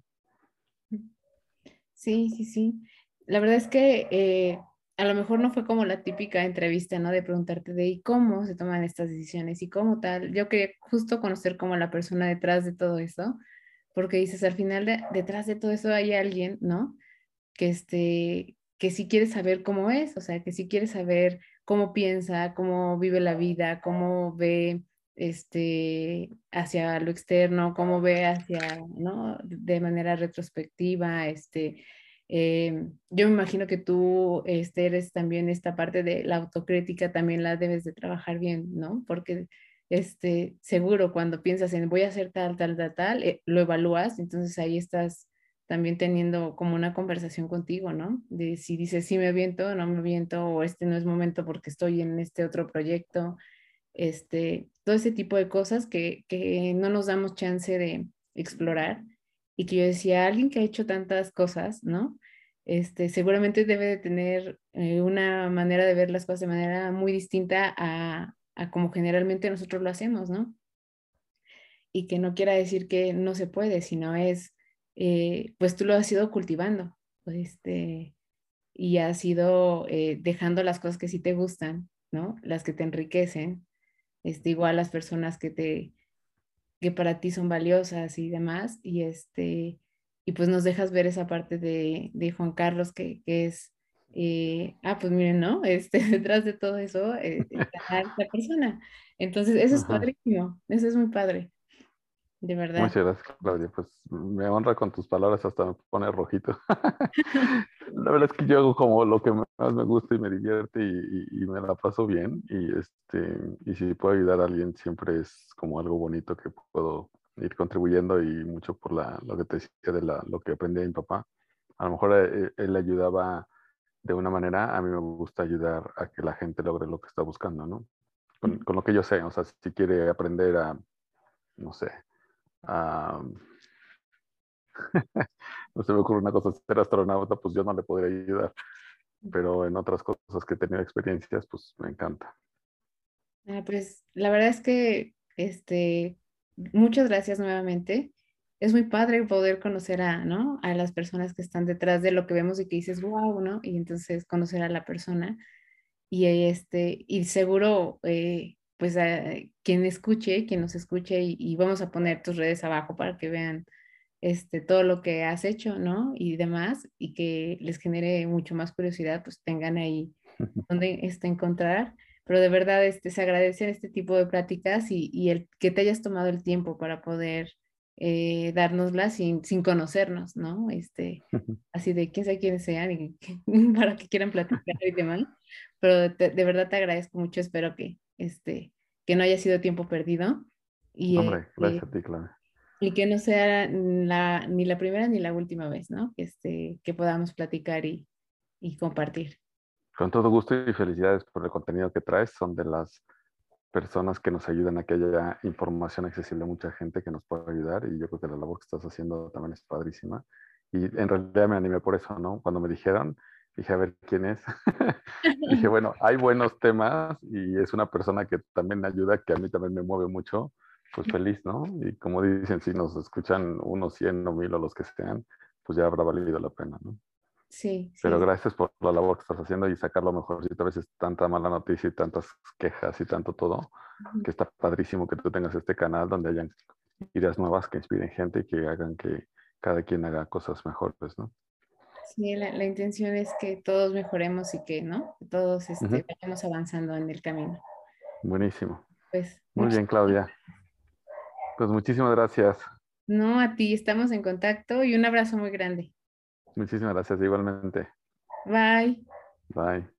Sí, sí, sí la verdad es que eh, a lo mejor no fue como la típica entrevista, ¿no? De preguntarte de cómo se toman estas decisiones y cómo tal. Yo quería justo conocer como la persona detrás de todo eso, porque dices, al final detrás de todo eso hay alguien, ¿no? Que, este, que sí quiere saber cómo es, o sea, que sí quiere saber cómo piensa, cómo vive la vida, cómo ve este, hacia lo externo, cómo ve hacia, ¿no? De manera retrospectiva, este, eh, yo me imagino que tú este, eres también esta parte de la autocrítica, también la debes de trabajar bien, ¿no? Porque este, seguro cuando piensas en voy a hacer tal, tal, tal, tal, eh, lo evalúas, entonces ahí estás también teniendo como una conversación contigo, ¿no? De si dices sí me aviento, no me aviento, o este no es momento porque estoy en este otro proyecto, este, todo ese tipo de cosas que, que no nos damos chance de explorar y que yo decía, alguien que ha hecho tantas cosas, ¿no? Este, seguramente debe de tener eh, una manera de ver las cosas de manera muy distinta a, a como generalmente nosotros lo hacemos, ¿no? Y que no quiera decir que no se puede, sino es, eh, pues tú lo has ido cultivando, este, y has ido eh, dejando las cosas que sí te gustan, ¿no? Las que te enriquecen, este, igual las personas que te, que para ti son valiosas y demás, y este, y pues nos dejas ver esa parte de, de Juan Carlos que, que es, eh, ah, pues miren, ¿no? (laughs) Este, detrás de todo eso eh, está la persona. Entonces, eso es padrísimo, eso es muy padre. De verdad. Muchas gracias, Claudia. Pues me honra con tus palabras, hasta me pone rojito. (laughs) la verdad es que yo hago como lo que más me gusta y me divierte y, y, me la paso bien. Y, este, y si puedo ayudar a alguien, siempre es como algo bonito que puedo ir contribuyendo y mucho por la, lo que te decía de la, lo que aprendí de mi papá. A lo mejor él, él ayudaba de una manera, a mí me gusta ayudar a que la gente logre lo que está buscando, ¿no? Con, con lo que yo sé, o sea, si quiere aprender a, no sé, (laughs) no se me ocurre una cosa, ser astronauta, pues yo no le podría ayudar, pero en otras cosas que he tenido experiencias, pues me encanta. Ah, pues la verdad es que, este, muchas gracias nuevamente. Es muy padre poder conocer a, ¿no? a las personas que están detrás de lo que vemos y que dices, wow, ¿no? Y entonces conocer a la persona. Y, este, y seguro eh, pues a quien escuche, quien nos escuche y, vamos a poner tus redes abajo para que vean este, todo lo que has hecho, ¿no? Y demás, y que les genere mucho más curiosidad, pues tengan ahí (laughs) donde este, encontrar. Pero de verdad este, se agradecen este tipo de pláticas y, y el que te hayas tomado el tiempo para poder eh, dárnoslas sin, sin conocernos, ¿no? Este, (laughs) así de quién sabe quiénes sean y (laughs) para que quieran platicar y demás. Pero de, de verdad te agradezco mucho, espero que, este, que no haya sido tiempo perdido. Y, Hombre, este, gracias a ti, Clara. Y que no sea la, ni la primera ni la última vez, ¿no? Que, este, que podamos platicar y, y compartir. Con todo gusto y felicidades por el contenido que traes. Son de las personas que nos ayudan a que haya información accesible a mucha gente que nos pueda ayudar y yo creo que la labor que estás haciendo también es padrísima. Y en realidad me animé por eso, ¿no? Cuando me dijeron, Dije, a ver quién es. (laughs) dije, (laughs) bueno, hay buenos temas y es una persona que también ayuda, que a mí también me mueve mucho. Pues (laughs) feliz, ¿no? Y como dicen, si nos escuchan unos 100 o 1000 o los que sean, pues ya habrá valido la pena, ¿no? Sí. Pero gracias por la labor que estás haciendo y sacar lo mejor. A veces tanta mala noticia y tantas quejas y tanto todo, que está padrísimo que tú tengas este canal donde hayan ideas nuevas que inspiren gente y que hagan que, cada quien haga cosas mejores, ¿no? Sí, la, intención es que todos mejoremos y que, ¿no? todos este, vayamos avanzando en el camino. Buenísimo. Pues, Muy bien, Claudia. Pues muchísimas gracias. No, a ti, estamos en contacto y un abrazo muy grande. Muchísimas gracias, igualmente. Bye. Bye.